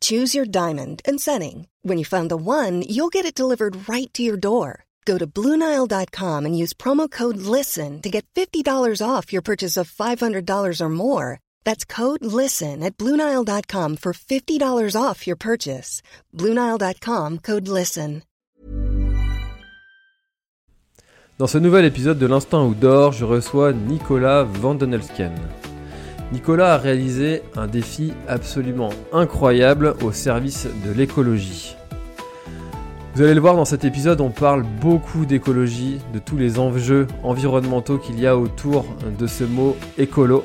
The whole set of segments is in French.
Choose your diamond and setting. When you find the one, you'll get it delivered right to your door. Go to Bluenile.com and use promo code LISTEN to get $50 off your purchase of $500 or more. That's code LISTEN at Bluenile.com for $50 off your purchase. Bluenile.com code LISTEN. Dans ce nouvel épisode de l'Instant Outdoor, je reçois Nicolas Vandenelsken. Nicolas a réalisé un défi absolument incroyable au service de l'écologie. Vous allez le voir dans cet épisode, on parle beaucoup d'écologie, de tous les enjeux environnementaux qu'il y a autour de ce mot écolo.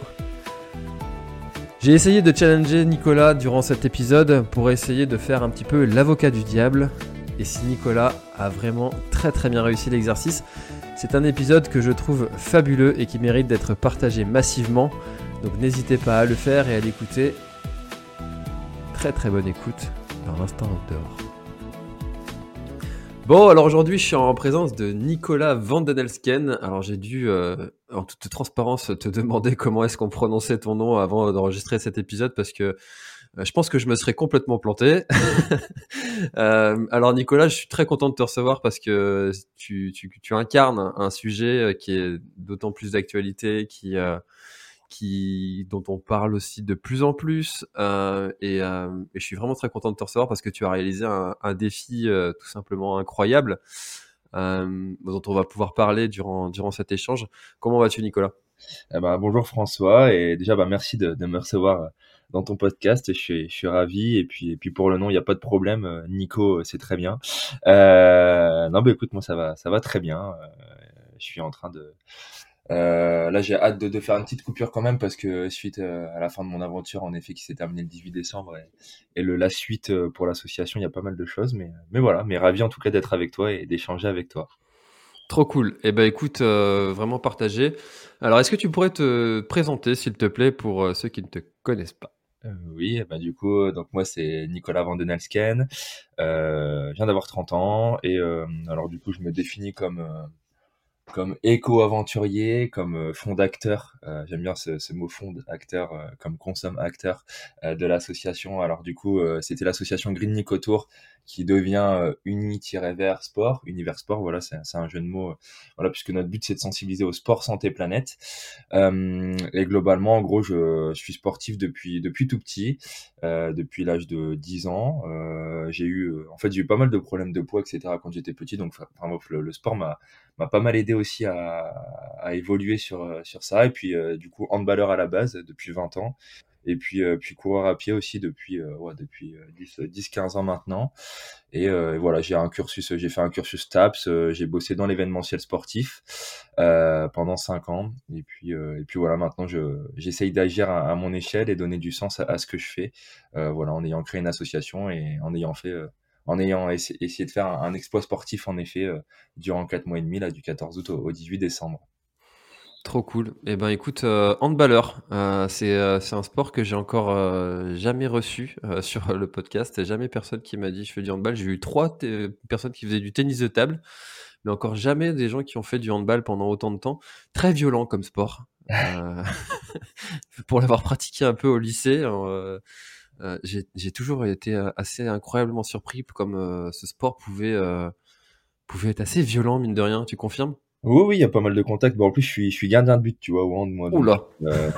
J'ai essayé de challenger Nicolas durant cet épisode pour essayer de faire un petit peu l'avocat du diable. Et si Nicolas a vraiment très très bien réussi l'exercice, c'est un épisode que je trouve fabuleux et qui mérite d'être partagé massivement. Donc n'hésitez pas à le faire et à l'écouter. Très très bonne écoute dans l'instant outdoor. Bon, alors aujourd'hui, je suis en présence de Nicolas Vandenelsken. Alors j'ai dû, euh, en toute transparence, te demander comment est-ce qu'on prononçait ton nom avant d'enregistrer cet épisode parce que euh, je pense que je me serais complètement planté. euh, alors Nicolas, je suis très content de te recevoir parce que tu, tu, incarnes un sujet qui est d'autant plus d'actualité, qui, dont on parle aussi de plus en plus. Euh, et, et, je suis vraiment très content de te recevoir parce que tu as réalisé un, défi tout simplement incroyable dont on va pouvoir parler durant, durant cet échange. Comment vas-tu Nicolas? Eh ben, bonjour François et déjà bah, merci de, me recevoir dans ton podcast. Je suis, je ravi. Et puis, et puis pour le nom, il n'y a pas de problème. Euh, Nico, euh, c'est très bien. Euh, non, bah écoute, moi ça va, ça va très bien. Euh, je suis en train de. Euh, là, j'ai hâte de, de, faire une petite coupure quand même parce que suite à la fin de mon aventure, en effet, qui s'est terminée le 18 décembre et, et le, la suite pour l'association, il y a pas mal de choses. Mais, mais voilà, mais ravi en tout cas d'être avec toi et d'échanger avec toi. Trop cool. Eh ben écoute, euh, vraiment partagé. Alors, est-ce que tu pourrais te présenter, s'il te plaît, pour euh, ceux qui ne te connaissent pas? Euh, oui, bah du coup, donc moi c'est Nicolas Vandenelsken, euh, je viens d'avoir 30 ans et euh, alors du coup je me définis comme euh, comme éco-aventurier, comme fond d'acteur, j'aime bien ce, mot fond acteur, comme consomme acteur de l'association. Alors du coup, c'était l'association Green Nicotour qui devient euh, uni-vers sport, univers sport, voilà, c'est un jeu de mots, euh, voilà, puisque notre but c'est de sensibiliser au sport santé planète. Euh, et globalement, en gros, je, suis sportif depuis depuis tout petit, euh, depuis l'âge de 10 ans. Euh, j'ai eu, en fait, j'ai eu pas mal de problèmes de poids, etc. quand j'étais petit, donc enfin, le, le sport m'a m'a pas mal aidé aussi à, à évoluer sur sur ça. Et puis, du coup, handballeur à la base depuis 20 ans. Et puis euh, puis coureur à pied aussi depuis euh, ouais, depuis 10 euh, 10 15 ans maintenant. Et, et voilà j'ai un cursus j'ai fait un cursus TAPS j'ai bossé dans l'événementiel sportif pendant 5 ans. Et puis et puis voilà maintenant je j'essaye d'agir à, à, mon échelle et donner du sens à, à ce que je fais voilà en ayant créé une association et en ayant fait en ayant essayé de faire un, exploit sportif en effet durant 4 mois et demi là du 14 août au, au 18 décembre Trop cool. Eh ben écoute, euh, handballeur, euh, c'est euh, un sport que j'ai encore euh, jamais reçu euh, sur le podcast. Jamais personne qui m'a dit je fais du handball. J'ai eu trois personnes qui faisaient du tennis de table, mais encore jamais des gens qui ont fait du handball pendant autant de temps. Très violent comme sport. pour l'avoir pratiqué un peu au lycée, j'ai toujours été assez incroyablement surpris comme ce sport pouvait pouvait être assez violent mine de rien. Tu confirmes? Oui, oui, il y a pas mal de contacts. Bon, en plus, je suis, je suis gardien de but, tu vois, au hand, moi. Oula. Euh,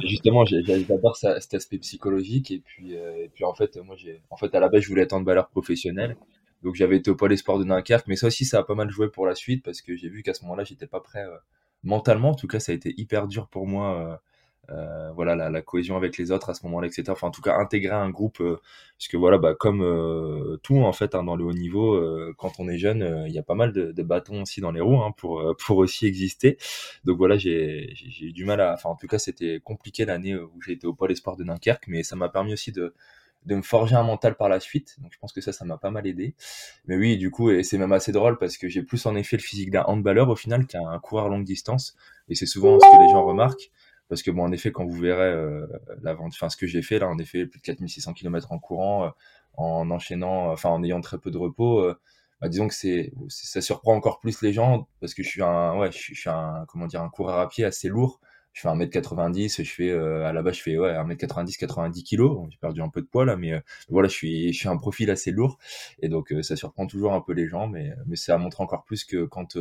justement, j'adore cet aspect psychologique. Et puis, euh, et puis, en fait, moi, j'ai, en fait, à la base, je voulais être handballeur professionnel. Donc, j'avais été au pôle espoir de Dunkerque. Mais ça aussi, ça a pas mal joué pour la suite parce que j'ai vu qu'à ce moment-là, j'étais pas prêt euh, mentalement. En tout cas, ça a été hyper dur pour moi euh, euh, voilà la, la, cohésion avec les autres à ce moment-là, etc. Enfin, en tout cas, intégrer un groupe, euh, parce que voilà, bah, comme euh, tout en fait hein, dans le haut niveau, euh, quand on est jeune, euh, il y a pas mal de, de, bâtons aussi dans les roues hein, pour pour aussi exister. Donc voilà, j'ai j'ai eu du mal à, enfin en tout cas, c'était compliqué l'année où j'ai été au pôle espoir de Dunkerque, mais ça m'a permis aussi de de me forger un mental par la suite. Donc je pense que ça, ça m'a pas mal aidé. Mais oui, du coup, et c'est même assez drôle parce que j'ai plus en effet le physique d'un handballeur au final qu'un coureur longue distance. Et c'est souvent ce que les gens remarquent. Parce que bon, en effet, quand vous verrez euh, la vente, enfin ce que j'ai fait là, en effet, plus de 4600 km en courant, euh, en enchaînant, enfin en ayant très peu de repos, euh, bah, disons que c'est, ça surprend encore plus les gens parce que je suis un, ouais, je suis, je suis un, comment dire, un coureur à pied assez lourd. Je fais 1m90, je fais euh, à la base je fais ouais 1m90 90 kg, j'ai perdu un peu de poids là mais euh, voilà, je suis je suis un profil assez lourd. Et donc ça surprend toujours un peu les gens mais mais ça montre encore plus que quand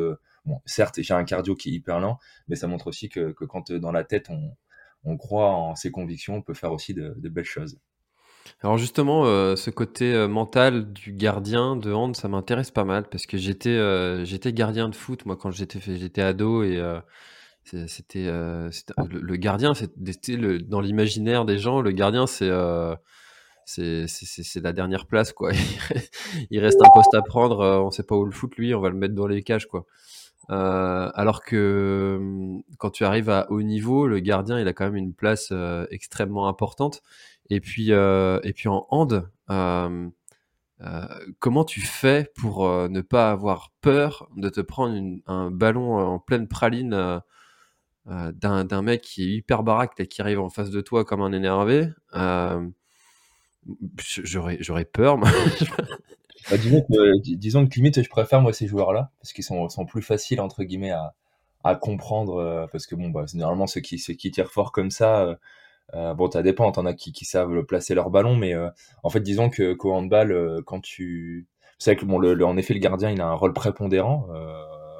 certes, j'ai un cardio qui est hyper lent, mais ça montre aussi que, quand dans la tête on croit en ses convictions, on peut faire aussi de, belles choses. Alors justement, ce côté mental du gardien de hand, ça m'intéresse pas mal parce que j'étais gardien de foot moi quand j'étais j'étais ado et c'était euh, le, gardien, c'était dans l'imaginaire des gens, le gardien c'est euh, c'est la dernière place quoi. Il reste un poste à prendre, euh, on sait pas où le foutre lui, on va le mettre dans les cages quoi. Euh, alors que hum, quand tu arrives à haut niveau, le gardien il a quand même une place euh, extrêmement importante. Et puis et puis en hand, comment tu fais pour ne pas avoir peur de te prendre un ballon en pleine praline euh, d'un mec qui est hyper baraque et qui arrive en face de toi comme un énervé, euh, j'aurais peur. bah, disons, que, disons que limite, je préfère moi ces joueurs-là parce qu'ils sont, sont plus faciles entre guillemets à, à comprendre euh, parce que bon, bah, généralement ceux qui, ceux qui tirent fort comme ça. Euh, bon, ça dépend, t'en as qui, qui savent placer leur ballon, mais en fait, disons que qu'au handball, quand tu, c'est que bon, le, en effet, le gardien, il a un rôle prépondérant.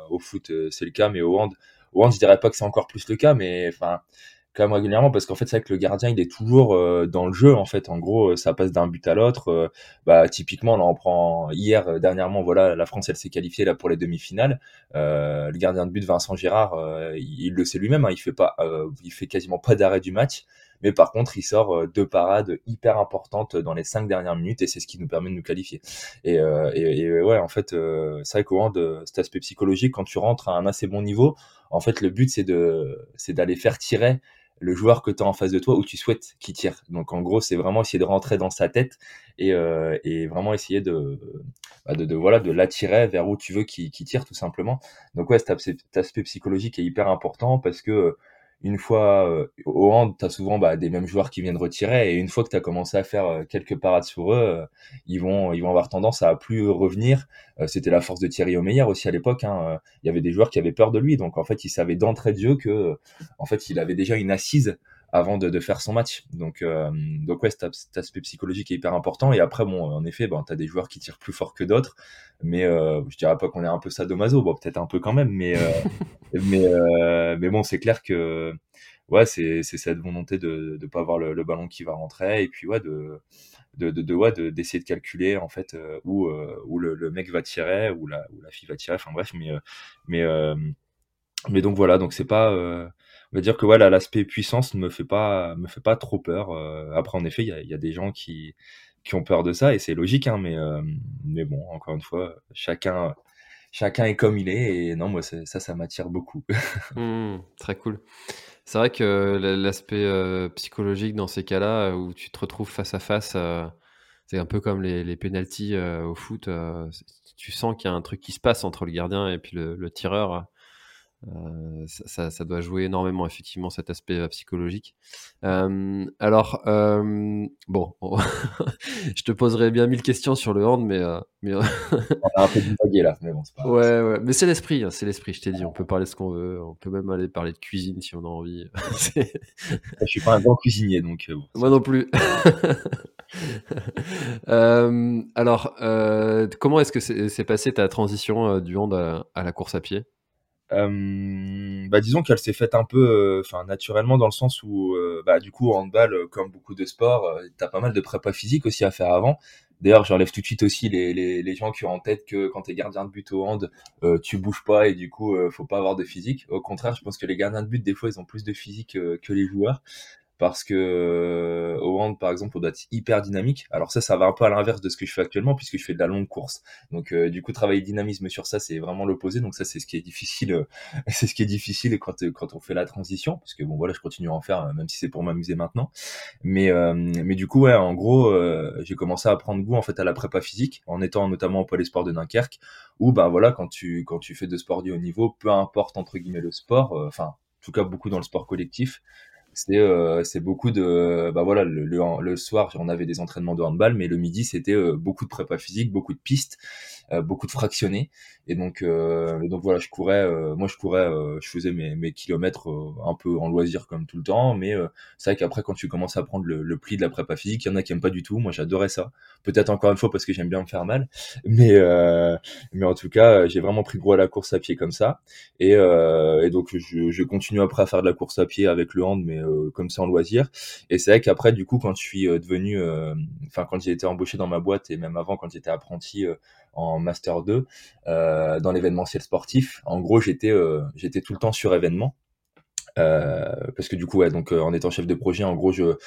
au foot, c'est le cas, mais au hand, One, je dirais pas que c'est encore plus le cas, mais enfin, quand même régulièrement, parce qu'en fait, c'est vrai que le gardien, il est toujours euh, dans le jeu, en fait. En gros, euh, ça passe d'un but à l'autre. Euh, bah, typiquement, là, on prend hier, dernièrement, voilà, la France, elle s'est qualifiée là pour les demi-finales. le gardien de but, Vincent Gérard, il, le sait lui-même, hein, il fait pas, il fait quasiment pas d'arrêt du match. Mais par contre, il sort deux parades hyper importantes dans les cinq dernières minutes et c'est ce qui nous permet de nous qualifier. Et, et, ouais, en fait, c'est vrai qu'au cet aspect psychologique, quand tu rentres à un assez bon niveau, en fait, le but, c'est de, c'est d'aller faire tirer le joueur que tu as en face de toi où tu souhaites qu'il tire. Donc en gros, c'est vraiment essayer de rentrer dans sa tête et, euh, et vraiment essayer de, bah, de, de, voilà de l'attirer vers où tu veux qu'il tire tout simplement. Donc ouais, cet aspect psychologique est hyper important parce que une fois euh, au hand, tu as souvent bah, des mêmes joueurs qui viennent retirer et une fois que tu as commencé à faire euh, quelques parades sur eux, euh, ils vont ils vont avoir tendance à plus revenir. C'était la force de Thierry Omeyer aussi à l'époque. Hein, il y avait des joueurs qui avaient peur de lui, donc en fait, ils savaient d'entrée de jeu que en fait, il avait déjà une assise avant de, de, faire son match. Donc, euh, donc ouais, cet, aspect psychologique est hyper important. Et après, bon, en effet, ben, tu as des joueurs qui tirent plus fort que d'autres. Mais euh, je dirais pas qu'on est un peu sadomaso, bon, peut-être un peu quand même. Mais, euh, mais, euh, mais bon, c'est clair que ouais, c'est cette volonté de ne pas avoir le, ballon qui va rentrer. Et puis, ouais, de de, de, de ouais, d'essayer de, calculer en fait euh, où, euh, où le, le, mec va tirer ou la, ou la fille va tirer enfin bref mais mais mais donc voilà donc c'est pas va dire que voilà, l'aspect puissance ne me fait pas, me fait pas trop peur. Euh, après, en effet, il y a, des gens qui, qui ont peur de ça et c'est logique, hein, mais, euh, mais bon, encore une fois, chacun, chacun est comme il est et non, moi, ça, ça m'attire beaucoup. Mmh, très cool. C'est vrai que l'aspect euh, psychologique dans ces cas-là, où tu te retrouves face à face, c'est un peu comme les, les pénalties au foot. tu sens qu'il y a un truc qui se passe entre le gardien et puis le tireur. Euh, ça, ça, doit jouer énormément, effectivement, cet aspect euh, psychologique. Euh, alors, bon, je te poserai bien mille questions sur le hand, mais. mais... on a un peu divagué là, mais bon, c'est pas. Ouais, ouais, mais c'est l'esprit, hein, c'est l'esprit, je t'ai dit, on peut parler ce qu'on veut, on peut même aller parler de cuisine si on a envie. je suis pas un grand cuisinier, donc. Moi non plus. alors, comment est-ce que c'est passé ta transition du hand à la course à pied? Euh, bah disons qu'elle s'est faite un peu, euh, enfin naturellement dans le sens où, euh, bah du coup, handball, comme beaucoup de sports, t'as pas mal de prépa physique aussi à faire avant. D'ailleurs, j'enlève tout de suite aussi les, les, les, gens qui ont en tête que quand t'es gardien de but au hand, tu bouges pas et du coup, faut pas avoir de physique. Au contraire, je pense que les gardiens de but, des fois, ils ont plus de physique que les joueurs. Parce que euh, au hand par exemple on doit être hyper dynamique. Alors ça ça va un peu à l'inverse de ce que je fais actuellement puisque je fais de la longue course. Donc euh, du coup travailler dynamisme sur ça c'est vraiment l'opposé. Donc ça c'est ce qui est difficile euh, c'est ce qui est difficile quand quand on fait la transition. Parce que bon voilà je continue à en faire même si c'est pour m'amuser maintenant. Mais mais du coup ouais en gros j'ai commencé à prendre goût en fait à la prépa physique en étant notamment au pôle sport de Dunkerque où bah voilà quand tu quand tu fais de sport du haut niveau peu importe entre guillemets le sport enfin en tout cas beaucoup dans le sport collectif c'est euh, beaucoup de bah voilà le, le, soir on avait des entraînements de handball mais le midi c'était euh, beaucoup de prépa physique beaucoup de pistes beaucoup de fractionnés. Et donc donc voilà je courais moi je courais je faisais mes, mes kilomètres un peu en loisir comme tout le temps. Mais c'est vrai qu'après quand tu commences à prendre le, le, pli de la prépa physique il y en a qui aiment pas du tout. Moi j'adorais ça. Peut-être encore une fois parce que j'aime bien me faire mal. Mais mais en tout cas j'ai vraiment pris gros à la course à pied comme ça. Et, et donc je, je continue après à faire de la course à pied avec le hand mais euh, comme ça en loisir. Et c'est vrai qu'après, du coup, quand je suis euh, devenu, euh, enfin, quand j'ai été embauché dans ma boîte et même avant, quand j'étais apprenti en master 2 dans l'événementiel sportif, en gros, j'étais j'étais tout le temps sur événement. parce que du coup, donc en étant chef de projet, en gros, je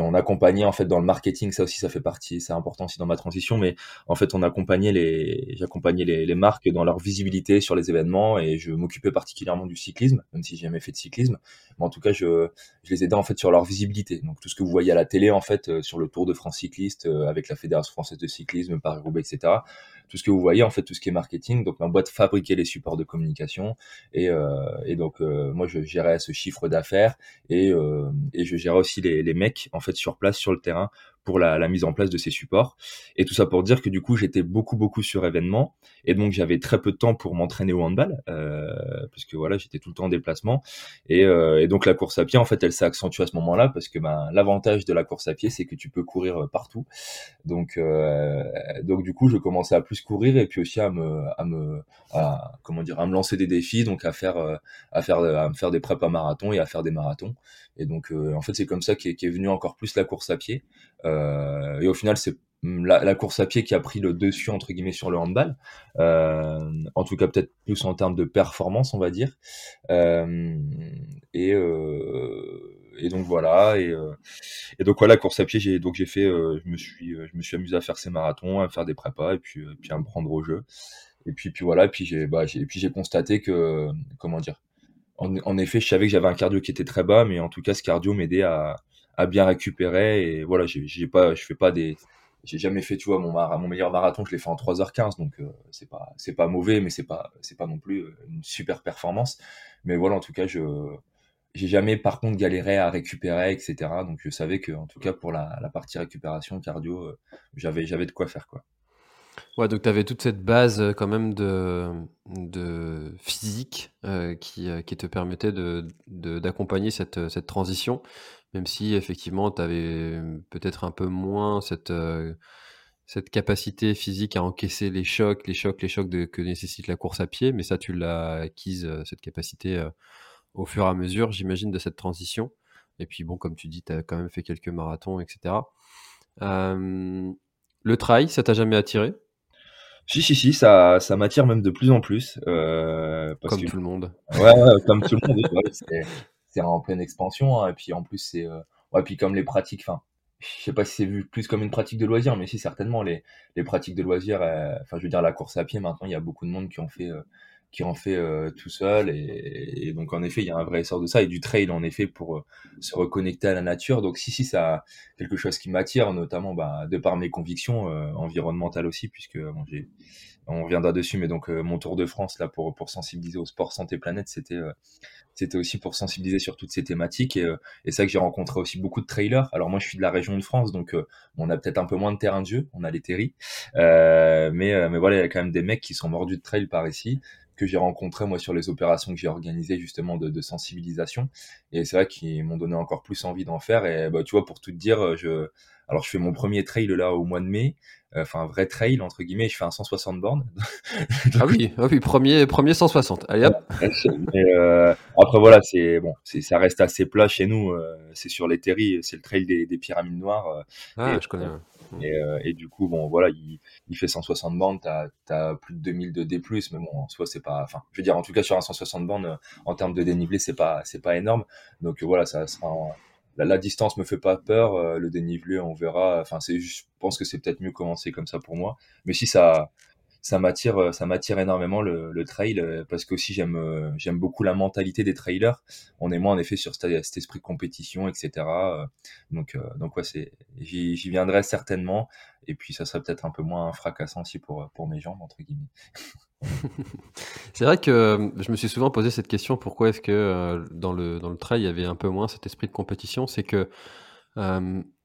on accompagnait en fait dans le marketing. Ça aussi ça fait partie c'est important aussi dans ma transition mais en fait on accompagnait les j'accompagnais les, les, marques dans leur visibilité sur les événements et je m'occupais particulièrement du cyclisme même si j'ai jamais fait de cyclisme. Mais en tout cas je, je les aidais en fait sur leur visibilité. Donc tout ce que vous voyez à la télé en fait euh, sur le Tour de France cycliste euh, avec la Fédération française de cyclisme Paris Roubaix etc tout ce que vous voyez en fait tout ce qui est marketing. Donc ma boîte fabriquait les supports de communication. Et, euh, et donc moi je gérais ce chiffre d'affaires. Et, et je gérais aussi les, les mecs en fait sur place sur le terrain pour la, la, mise en place de ces supports. Et tout ça pour dire que du coup, j'étais beaucoup, beaucoup sur événements. Et donc, j'avais très peu de temps pour m'entraîner au handball, euh, parce que voilà, j'étais tout le temps en déplacement. Et, euh, et, donc, la course à pied, en fait, elle s'est accentuée à ce moment-là, parce que ben, l'avantage de la course à pied, c'est que tu peux courir euh, partout. Donc, euh, donc du coup, je commençais à plus courir et puis aussi à me, à me, à, comment dire, à me lancer des défis, donc à faire, euh, à faire, à me faire des prépas marathons et à faire des marathons. Et donc, euh, en fait, c'est comme ça qu'est est venu encore plus la course à pied. Euh, et au final, c'est la, la, course à pied qui a pris le dessus entre guillemets sur le handball. Euh, en tout cas, peut-être plus en termes de performance, on va dire. Euh, et, euh, et donc voilà. Et, euh, et donc voilà, course à pied, j'ai donc j'ai fait, je me suis, je me suis amusé à faire ces marathons, à faire des prépas et puis, puis à me prendre au jeu. Et puis, puis voilà. Et puis j'ai, bah, puis j'ai constaté que, comment dire en, effet, je savais que j'avais un cardio qui était très bas, mais en tout cas, ce cardio m'aidait à, à, bien récupérer. Et voilà, j'ai pas, je fais pas des, j'ai jamais fait, tu vois, mon, mon meilleur marathon, je l'ai fait en 3h15, donc euh, c'est pas, c'est pas mauvais, mais c'est pas, c'est pas non plus euh, une super performance. Mais voilà, en tout cas, je, j'ai jamais, par contre, galéré à récupérer, etc. Donc je savais que, en tout cas, pour la, la partie récupération cardio, euh, j'avais, j'avais de quoi faire, quoi. Ouais, donc tu avais toute cette base euh, quand même de, physique euh, qui, euh, qui te permettait de, d'accompagner cette, cette transition, même si effectivement tu avais peut-être un peu moins cette, cette capacité physique à encaisser les chocs, les chocs, les chocs que nécessite la course à pied, mais ça tu l'as acquise, cette capacité au fur et à mesure, j'imagine, de cette transition. Et puis bon, comme tu dis, tu as quand même fait quelques marathons, etc. le trail, ça t'a jamais attiré? Si, si, si, ça, ça m'attire même de plus en plus. Euh, parce comme tout le monde. Ouais, ouais comme tout le monde. Ouais, c'est en pleine expansion. Hein, et puis en plus, c'est. Euh... Ouais, puis comme les pratiques, enfin, je sais pas si c'est vu plus comme une pratique de loisir, mais si, certainement, les, les pratiques de loisir, euh, enfin, je veux dire, la course à pied, maintenant, il y a beaucoup de monde qui ont fait. Qui en fait euh, tout seul et, donc en effet il y a un vrai essor de ça et du trail en effet pour euh, se reconnecter à la nature. Donc si si ça quelque chose qui m'attire notamment bah, de par mes convictions euh, environnementales aussi puisque on reviendra dessus mais donc mon tour de France là pour sensibiliser au sport santé planète c'était c'était aussi pour sensibiliser sur toutes ces thématiques et, et c'est ça que j'ai rencontré aussi beaucoup de trailers. Alors moi je suis de la région de France donc on a peut-être un peu moins de terrain de jeu on a les terris mais mais voilà il y a quand même des mecs qui sont mordus de trail par ici que j'ai rencontré moi sur les opérations que j'ai organisées justement de, de sensibilisation. Et c'est vrai qu'ils m'ont donné encore plus envie d'en faire. Et bah tu vois pour tout te dire je alors je fais mon premier trail là au mois de mai. Euh, enfin un vrai trail entre guillemets. Je fais un 160 bornes. Ah oui ah oui premier premier 160 allez hop. Euh, après voilà c'est bon c'est ça reste assez plat chez nous euh, c'est sur les terris c'est le trail des, des pyramides noires euh, ah je connais et, euh, et, du coup, bon, voilà, il, il fait 160 bandes, t'as as plus de 2000 de D+, mais bon, en soi, c'est pas, enfin, je veux dire, en tout cas, sur un 160 bandes, euh, en termes de dénivelé, c'est pas, c'est pas énorme. Donc, voilà, ça sera, la, distance me fait pas peur, le dénivelé, on verra. Enfin, c'est, je pense que c'est peut-être mieux commencer comme ça pour moi. Mais si ça, ça m'attire euh, ça m'attire énormément le, le trail euh, parce qu'aussi j'aime euh, j'aime beaucoup la mentalité des trailers. On est moins en effet sur cet, esprit de compétition etc donc donc ouais c'est j'y, j'y viendrai certainement et puis ça serait peut-être un peu moins fracassant aussi pour pour mes jambes entre guillemets. C'est vrai que je me suis souvent posé cette question pourquoi est-ce que dans le dans le trail il y avait un peu moins cet esprit de compétition? C'est que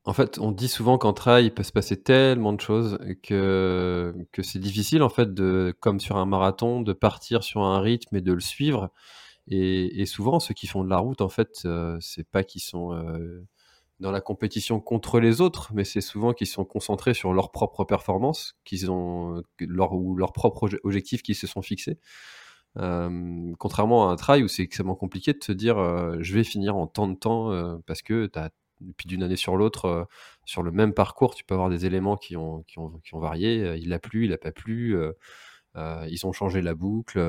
en fait, on dit souvent qu'en trail, il peut se passer tellement de choses que, que c'est difficile, en fait, de, comme sur un marathon, de partir sur un rythme et de le suivre. Et, souvent, ceux qui font de la route, en fait, euh, c'est pas qu'ils sont euh, dans la compétition contre les autres, mais c'est souvent qu'ils sont concentrés sur leur propre performance, qu'ils ont ou leur propre objectif qu'ils se sont fixés. Euh, contrairement à un trail où c'est extrêmement compliqué de se dire je vais finir en tant de temps parce que tu as puis d'une année sur l'autre, euh, sur le même parcours, tu peux avoir des éléments qui ont, qui ont, varié. Euh, il a plu, il n'a pas plu. Euh, ils ont changé la boucle.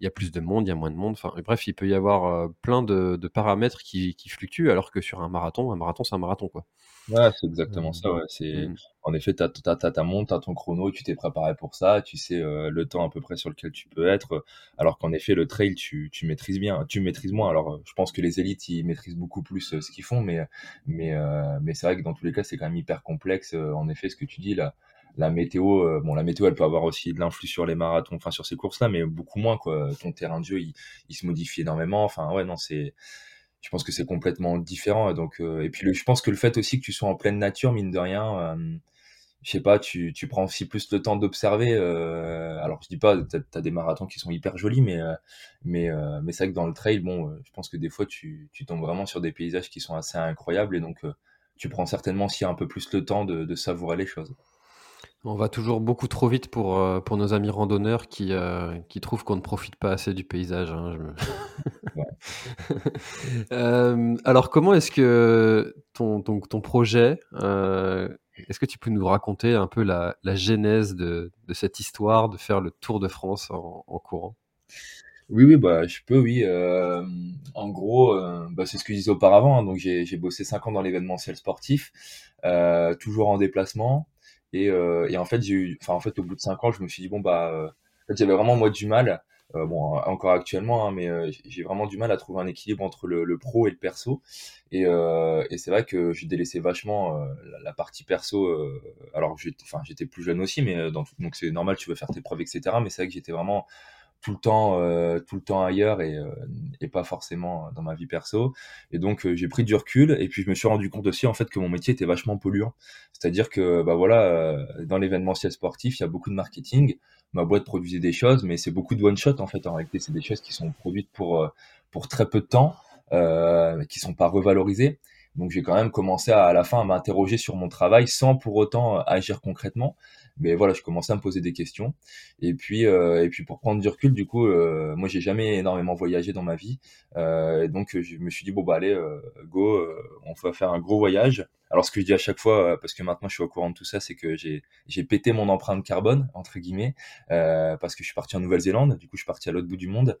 Il y a plus de monde, il y a moins de monde. Bref, il peut y avoir plein de, de paramètres qui, qui, fluctuent, alors que sur un marathon, un marathon, c'est un marathon, quoi. Ouais, c'est exactement ça. Ouais. C'est mmh. en effet, t'as as, ta montre, t'as ton chrono, tu t'es préparé pour ça, tu sais le temps à peu près sur lequel tu peux être. Alors qu'en effet, le trail, tu, tu maîtrises bien, tu maîtrises moins. Alors, je pense que les élites, ils maîtrisent beaucoup plus ce qu'ils font, mais mais mais c'est vrai que dans tous les cas, c'est quand même hyper complexe. en effet, ce que tu dis là, la météo, bon, la météo, elle peut avoir aussi de l'influx sur les marathons, enfin sur ces courses-là, mais beaucoup moins quoi. Ton terrain de jeu, il, il se modifie énormément. Enfin, ouais, non, c'est je pense que c'est complètement différent. Donc, euh, et puis, je pense que le fait aussi que tu sois en pleine nature, mine de rien, euh, je sais pas, tu, tu prends aussi plus le temps d'observer. Euh, alors, je dis pas, tu as, des marathons qui sont hyper jolis, mais, mais, mais c'est vrai que dans le trail, bon, je pense que des fois, tu, tu tombes vraiment sur des paysages qui sont assez incroyables et donc, tu prends certainement aussi un peu plus le temps de, de savourer les choses. On va toujours beaucoup trop vite pour, euh, pour nos amis randonneurs qui, euh, qui trouvent qu'on ne profite pas assez du paysage. Hein, euh, alors, comment est-ce que ton, ton, projet, est-ce que tu peux nous raconter un peu la, la genèse de, de, cette histoire de faire le Tour de France en, courant? Oui, oui, bah, je peux, oui. en gros, bah, c'est ce que je disais auparavant. Hein, donc, j'ai bossé 5 ans dans l'événementiel sportif, toujours en déplacement. Et, euh, et en fait, j'ai eu, en fait, au bout de cinq ans, je me suis dit, bon, bah, euh, j'avais vraiment, moi, du mal, euh, bon, encore actuellement, hein, mais j'ai vraiment du mal à trouver un équilibre entre le, pro et le perso. Et, et c'est vrai que j'ai délaissé vachement la, partie perso. alors, j'étais plus jeune aussi, mais donc c'est normal, tu veux faire tes preuves, etc. Mais c'est vrai que j'étais vraiment tout le temps euh, tout le temps ailleurs et, euh, et pas forcément dans ma vie perso et donc euh, j'ai pris du recul et puis je me suis rendu compte aussi en fait que mon métier était vachement polluant c'est-à-dire que bah voilà dans l'événementiel sportif il y a beaucoup de marketing ma boîte produisait des choses mais c'est beaucoup de one shot en fait en réalité c'est des choses qui sont produites pour pour très peu de temps euh, qui sont pas revalorisées donc j'ai quand même commencé à, la fin à m'interroger sur mon travail sans pour autant agir concrètement mais voilà, je commençais à me poser des questions. Et puis, euh, et puis pour prendre du recul, du coup, euh, moi, j'ai jamais énormément voyagé dans ma vie. Euh, et donc, je me suis dit, bon, bah, allez, euh, go, euh, on va faire un gros voyage. Alors, ce que je dis à chaque fois, euh, parce que maintenant je suis au courant de tout ça, c'est que j'ai pété mon empreinte carbone entre guillemets, parce que je suis parti en Nouvelle-Zélande. Du coup, je suis parti à l'autre bout du monde.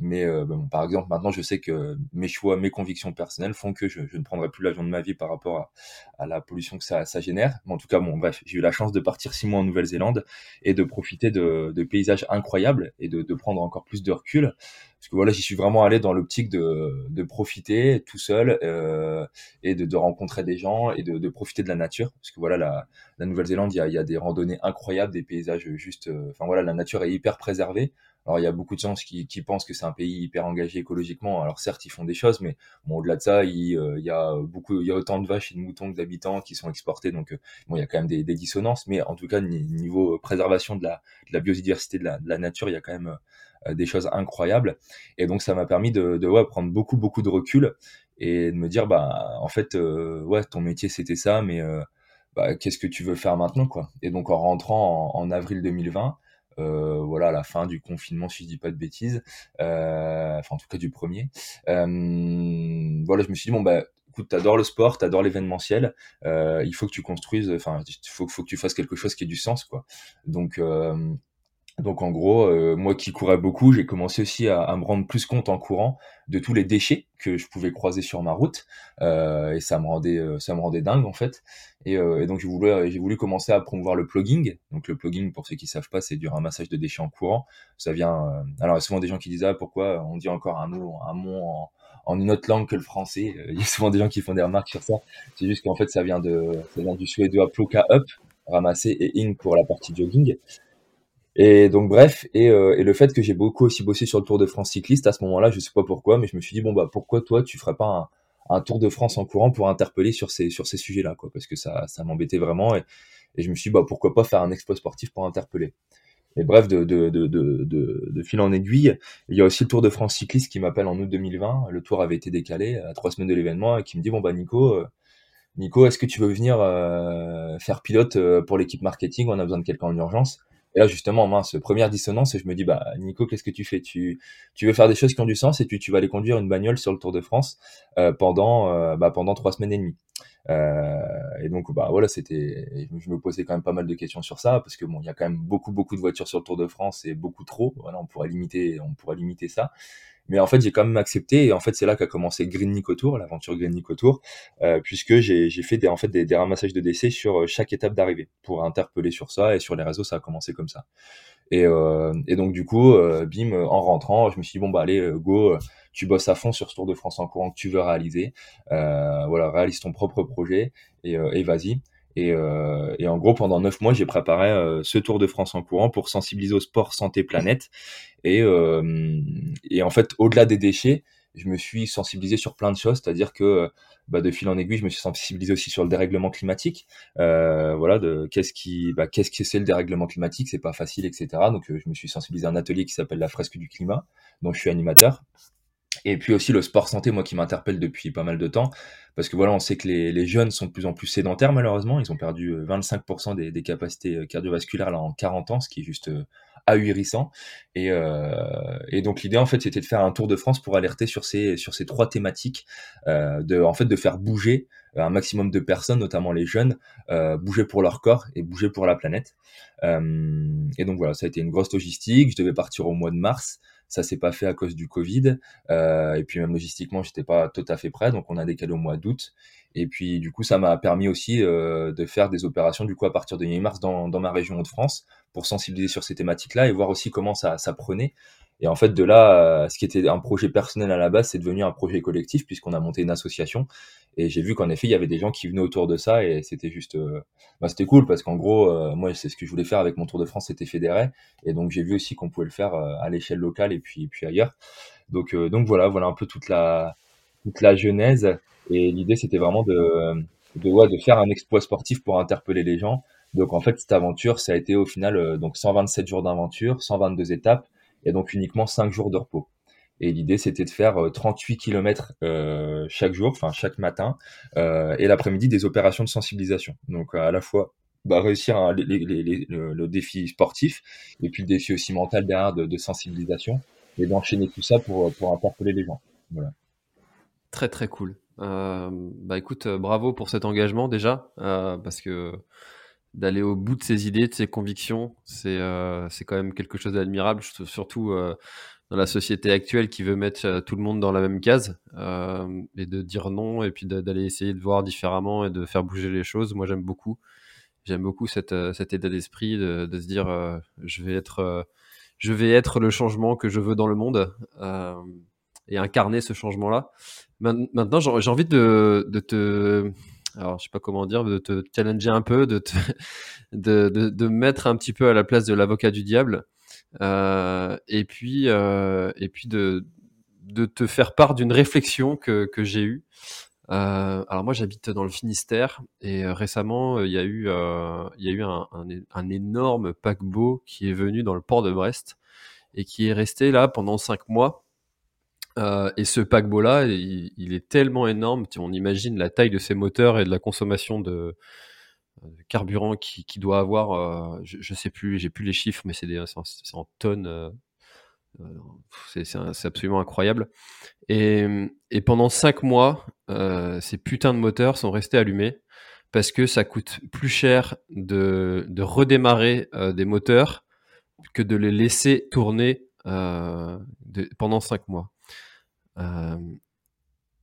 mais bon, par exemple, maintenant, je sais que mes choix, mes convictions personnelles font que je, je ne prendrai plus l'avion de ma vie par rapport à, à la pollution que ça, ça génère. Mais en tout cas, bon, bref, j'ai eu la chance de partir six mois en Nouvelle-Zélande et de profiter de, de paysages incroyables et de, de prendre encore plus de recul parce que voilà, j'y suis vraiment allé dans l'optique de, de profiter tout seul euh, et de, de, rencontrer des gens et de, de, profiter de la nature. Parce que voilà, la, la Nouvelle-Zélande, il y a, y a, des randonnées incroyables, des paysages juste. Euh, enfin voilà, la nature est hyper préservée. Alors il y a beaucoup de gens qui, qui pensent que c'est un pays hyper engagé écologiquement. Alors certes, ils font des choses, mais bon, au-delà de ça, il, euh, il, y a beaucoup, il y a autant de vaches et de moutons que d'habitants qui sont exportés. Donc euh, bon, il y a quand même des, des, dissonances, mais en tout cas, niveau préservation de la, de la biodiversité de la, de la nature, il y a quand même des choses incroyables. Et donc ça m'a permis de, ouais, prendre beaucoup beaucoup de recul et de me dire bah en fait euh, ouais ton métier c'était ça, mais euh, bah, qu'est-ce que tu veux faire maintenant quoi. Et donc en rentrant en, avril 2020 euh, voilà, la fin du confinement, si je dis pas de bêtises, euh, enfin en tout cas du premier. Euh, voilà, je me suis dit bon bah écoute, t'adores le sport, t'adores l'événementiel, il faut que tu construises, enfin il faut, faut que tu fasses quelque chose qui ait du sens quoi. Donc Donc en gros, euh, moi qui courais beaucoup, j'ai commencé aussi à, me rendre plus compte en courant de tous les déchets que je pouvais croiser sur ma route, euh, et ça me rendait euh, ça me rendait dingue en fait. Et, donc j'ai voulu commencer à promouvoir le plugging. Donc le plugging, pour ceux qui savent pas, c'est du ramassage de déchets en courant. Ça vient. alors il y a souvent des gens qui disent ah pourquoi on dit encore un mot un mot en, une autre langue que le français? Il y a souvent des gens qui font des remarques sur ça. C'est juste qu'en fait ça vient de ça du suédois ploka up ramasser et in pour la partie jogging. Et donc bref, et, euh, et le fait que j'ai beaucoup aussi bossé sur le Tour de France cycliste à ce moment-là, je sais pas pourquoi, mais je me suis dit bon bah pourquoi toi tu ferais pas un, un Tour de France en courant pour interpeller sur ces sur ces sujets-là quoi, parce que ça ça m'embêtait vraiment et, et je me suis dit bah pourquoi pas faire un exploit sportif pour interpeller. Et bref, de, de, de, de, fil en aiguille, il y a aussi le Tour de France cycliste qui m'appelle en août 2020. Le tour avait été décalé à trois semaines de l'événement et qui me dit bon bah Nico, euh, Nico, est-ce que tu veux venir euh, faire pilote pour l'équipe marketing? On a besoin de quelqu'un en urgence. Et là, justement, mince, première dissonance, et je me dis, bah, Nico, qu'est-ce que tu fais? Tu, tu veux faire des choses qui ont du sens et puis tu vas aller conduire une bagnole sur le Tour de France euh, pendant, euh, bah, pendant trois semaines et demie. Euh, et donc, bah, voilà, c'était, je me posais quand même pas mal de questions sur ça parce que bon, il y a quand même beaucoup, beaucoup de voitures sur le Tour de France et beaucoup trop. Voilà, on pourrait limiter, on pourrait limiter ça. Mais en fait, j'ai quand même accepté. Et en fait, c'est là qu'a commencé Green Nico Tour, l'aventure Green Nico Tour, euh, puisque j'ai fait des, en fait des, des ramassages de décès sur euh, chaque étape d'arrivée pour interpeller sur ça. Et sur les réseaux, ça a commencé comme ça. Et, euh, donc, du coup, bim, en rentrant, je me suis dit, bon, bah, allez, go, tu bosses à fond sur ce Tour de France en courant que tu veux réaliser. voilà, réalise ton propre projet et, et vas-y. Et, euh, et, en gros, pendant neuf mois, j'ai préparé euh, ce Tour de France en courant pour sensibiliser au sport santé planète. Et, euh, et en fait, au-delà des déchets, je me suis sensibilisé sur plein de choses, c'est-à-dire que bah, de fil en aiguille, je me suis sensibilisé aussi sur le dérèglement climatique. Euh, voilà, de qu'est-ce qui, bah, qu'est-ce que c'est le dérèglement climatique, c'est pas facile, etc. Donc, je me suis sensibilisé à un atelier qui s'appelle la fresque du climat, dont je suis animateur. Et puis aussi le sport santé, moi qui m'interpelle depuis pas mal de temps, parce que voilà, on sait que les, les, jeunes sont de plus en plus sédentaires malheureusement, ils ont perdu 25% euh, des, des, capacités euh, cardiovasculaires là en 40 ans, ce qui est juste euh, ahurissant. Et, euh, et donc l'idée en fait c'était de faire un tour de France pour alerter sur ces sur ces trois thématiques, euh, de en fait de faire bouger un maximum de personnes, notamment les jeunes, euh, bouger pour leur corps et bouger pour la planète. et donc voilà, ça a été une grosse logistique. Je devais partir au mois de mars. Ça s'est pas fait à cause du Covid. Euh, et puis même logistiquement, j'étais pas tout à fait prêt, donc on a décalé au mois d'août. Et puis du coup, ça m'a permis aussi euh, de faire des opérations du coup à partir de mi-mars dans, dans ma région de France pour sensibiliser sur ces thématiques-là et voir aussi comment ça, ça prenait. Et en fait, de là, euh, ce qui était un projet personnel à la base, c'est devenu un projet collectif puisqu'on a monté une association. Et j'ai vu qu'en effet, il y avait des gens qui venaient autour de ça et c'était juste, euh, bah, c'était cool parce qu'en gros, euh, moi, c'est ce que je voulais faire avec mon Tour de France, c'était fédérer. Et donc, j'ai vu aussi qu'on pouvait le faire à l'échelle locale et puis, puis ailleurs. Donc, donc voilà, voilà un peu toute la, toute la genèse. Et l'idée, c'était vraiment de, de, ouais, de faire un exploit sportif pour interpeller les gens. Donc, en fait, cette aventure, ça a été au final donc 127 jours d'aventure, 122 étapes et donc uniquement 5 jours de repos. Et l'idée, c'était de faire 38 euh, km euh, chaque jour, enfin chaque matin, euh, et l'après-midi des opérations de sensibilisation. Donc à la fois bah, réussir le, défi sportif, et puis le défi aussi mental derrière de, sensibilisation, et d'enchaîner tout ça pour, pour interpeller les gens. Voilà. Très très cool. bah écoute, bravo pour cet engagement déjà, parce que d'aller au bout de ses idées, de ses convictions. C'est euh, quand même quelque chose d'admirable, surtout euh, dans la société actuelle qui veut mettre euh, tout le monde dans la même case euh, et de dire non et puis d'aller essayer de voir différemment et de faire bouger les choses. Moi, j'aime beaucoup. J'aime beaucoup cette, euh, cet état d'esprit de, de, se dire je vais être je vais être le changement que je veux dans le monde et incarner ce changement-là. Maintenant, j'ai envie de, te alors je sais pas comment dire, de te challenger un peu, de te, de, de, de mettre un petit peu à la place de l'avocat du diable, euh, et puis euh, et puis de de te faire part d'une réflexion que que j'ai eue. Euh, alors moi j'habite dans le Finistère et euh, récemment il y a eu euh, il y a eu un, un, énorme paquebot qui est venu dans le port de Brest et qui est resté là pendant cinq mois euh, et ce paquebot-là, il, est tellement énorme, on imagine la taille de ses moteurs et de la consommation de, carburant qu'il qui doit avoir. Euh, je, je, sais plus, j'ai plus les chiffres, mais c'est en, tonnes. Euh, c'est absolument incroyable. Et, pendant cinq mois, ces putains de moteurs sont restés allumés parce que ça coûte plus cher de, de redémarrer des moteurs que de les laisser tourner pendant cinq mois.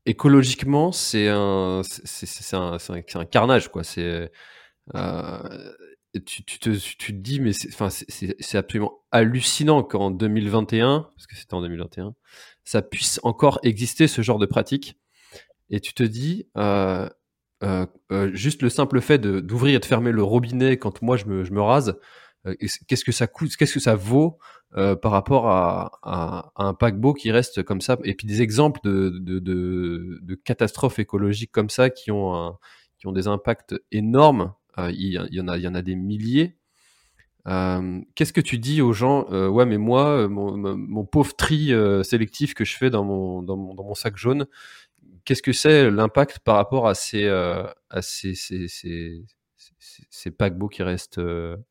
Écologiquement, c'est un, un, carnage, quoi. C'est tu, tu, te, dis, mais c'est absolument hallucinant qu'en 2021, parce que c'était en 2021, ça puisse encore exister ce genre de pratique. Et tu te dis, euh, euh, euh, juste le simple fait d'ouvrir et de fermer le robinet quand moi je me rase, qu'est-ce que ça coûte, qu'est-ce que ça vaut par rapport à, à, un paquebot qui reste comme ça? Et puis des exemples de, de, de, de catastrophes écologiques comme ça qui ont, un, qui ont des impacts énormes euh, il, y en a, il y en a des milliers. Euh, qu'est-ce que tu dis aux gens euh, Ouais, mais moi, mon, pauvre tri sélectif que je fais dans mon, dans mon, dans mon sac jaune, qu'est-ce que c'est l'impact par rapport à ces, à ces, ces, ces, ces, paquebots qui restent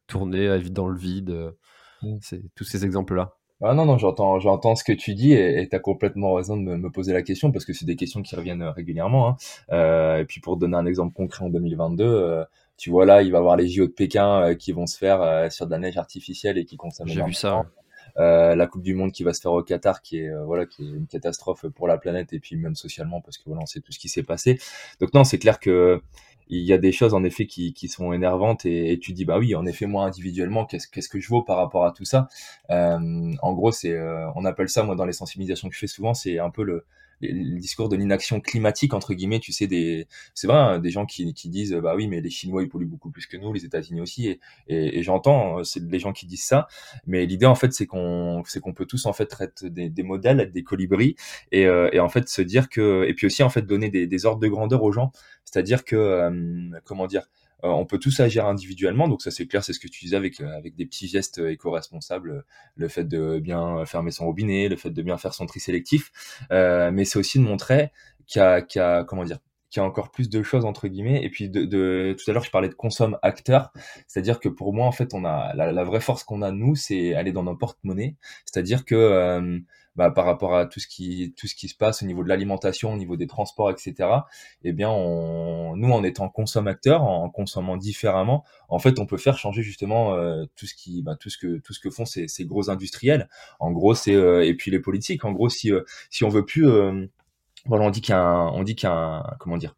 tournés dans le vide mmh. Tous ces exemples-là. Ah non, non, j'entends, j'entends ce que tu dis et tu as complètement raison de me, poser la question parce que c'est des questions qui reviennent régulièrement. Hein. Euh, et puis pour donner un exemple concret en 2022, euh, tu vois là, il va y avoir les JO de Pékin euh, qui vont se faire euh, sur de la neige artificielle et qui consomment J'ai vu ça. Euh, la Coupe du Monde qui va se faire au Qatar, qui est voilà, qui est une catastrophe pour la planète et puis même socialement parce que voilà, on sait tout ce qui s'est passé. Donc non, c'est clair que il y a des choses en effet qui, qui sont énervantes et, tu dis bah oui en effet moi individuellement qu'est-ce qu'est-ce que je vaux par rapport à tout ça? Euh, en gros c'est on appelle ça moi dans les sensibilisations que je fais souvent c'est un peu le le discours de l'inaction climatique entre guillemets tu sais des c'est vrai hein, des gens qui, qui disent bah oui mais les chinois ils polluent beaucoup plus que nous les états-unis aussi et, et, j'entends euh, c'est des gens qui disent ça mais l'idée en fait c'est qu'on c'est qu'on peut tous en fait être des, des modèles être des colibris et, euh, et en fait se dire que et puis aussi en fait donner des ordres de grandeur aux gens c'est-à-dire que euh, comment dire euh, on peut tous agir individuellement, donc ça c'est clair, c'est ce que tu disais avec, euh, avec des petits gestes éco-responsables, le fait de bien fermer son robinet, le fait de bien faire son tri sélectif, mais c'est aussi de montrer qu'il y a, comment dire, qu'il a encore plus de choses entre guillemets. Et puis de, tout à l'heure, je parlais de consomme acteur, c'est-à-dire que pour moi, en fait, on a la, la vraie force qu'on a nous, c'est aller dans nos porte-monnaie, c'est-à-dire que bah, par rapport à tout ce qui tout ce qui se passe au niveau de l'alimentation, au niveau des transports, etc. Eh bien, on, nous, en étant consommateurs, en consommant différemment, en fait, on peut faire changer justement euh, tout ce qui, bah, tout ce que tout ce que font ces, ces gros industriels. En gros, c'est euh, et puis les politiques. En gros, si euh, si on veut plus, voilà, on dit qu'il y a un, on dit qu'il y a un, comment dire.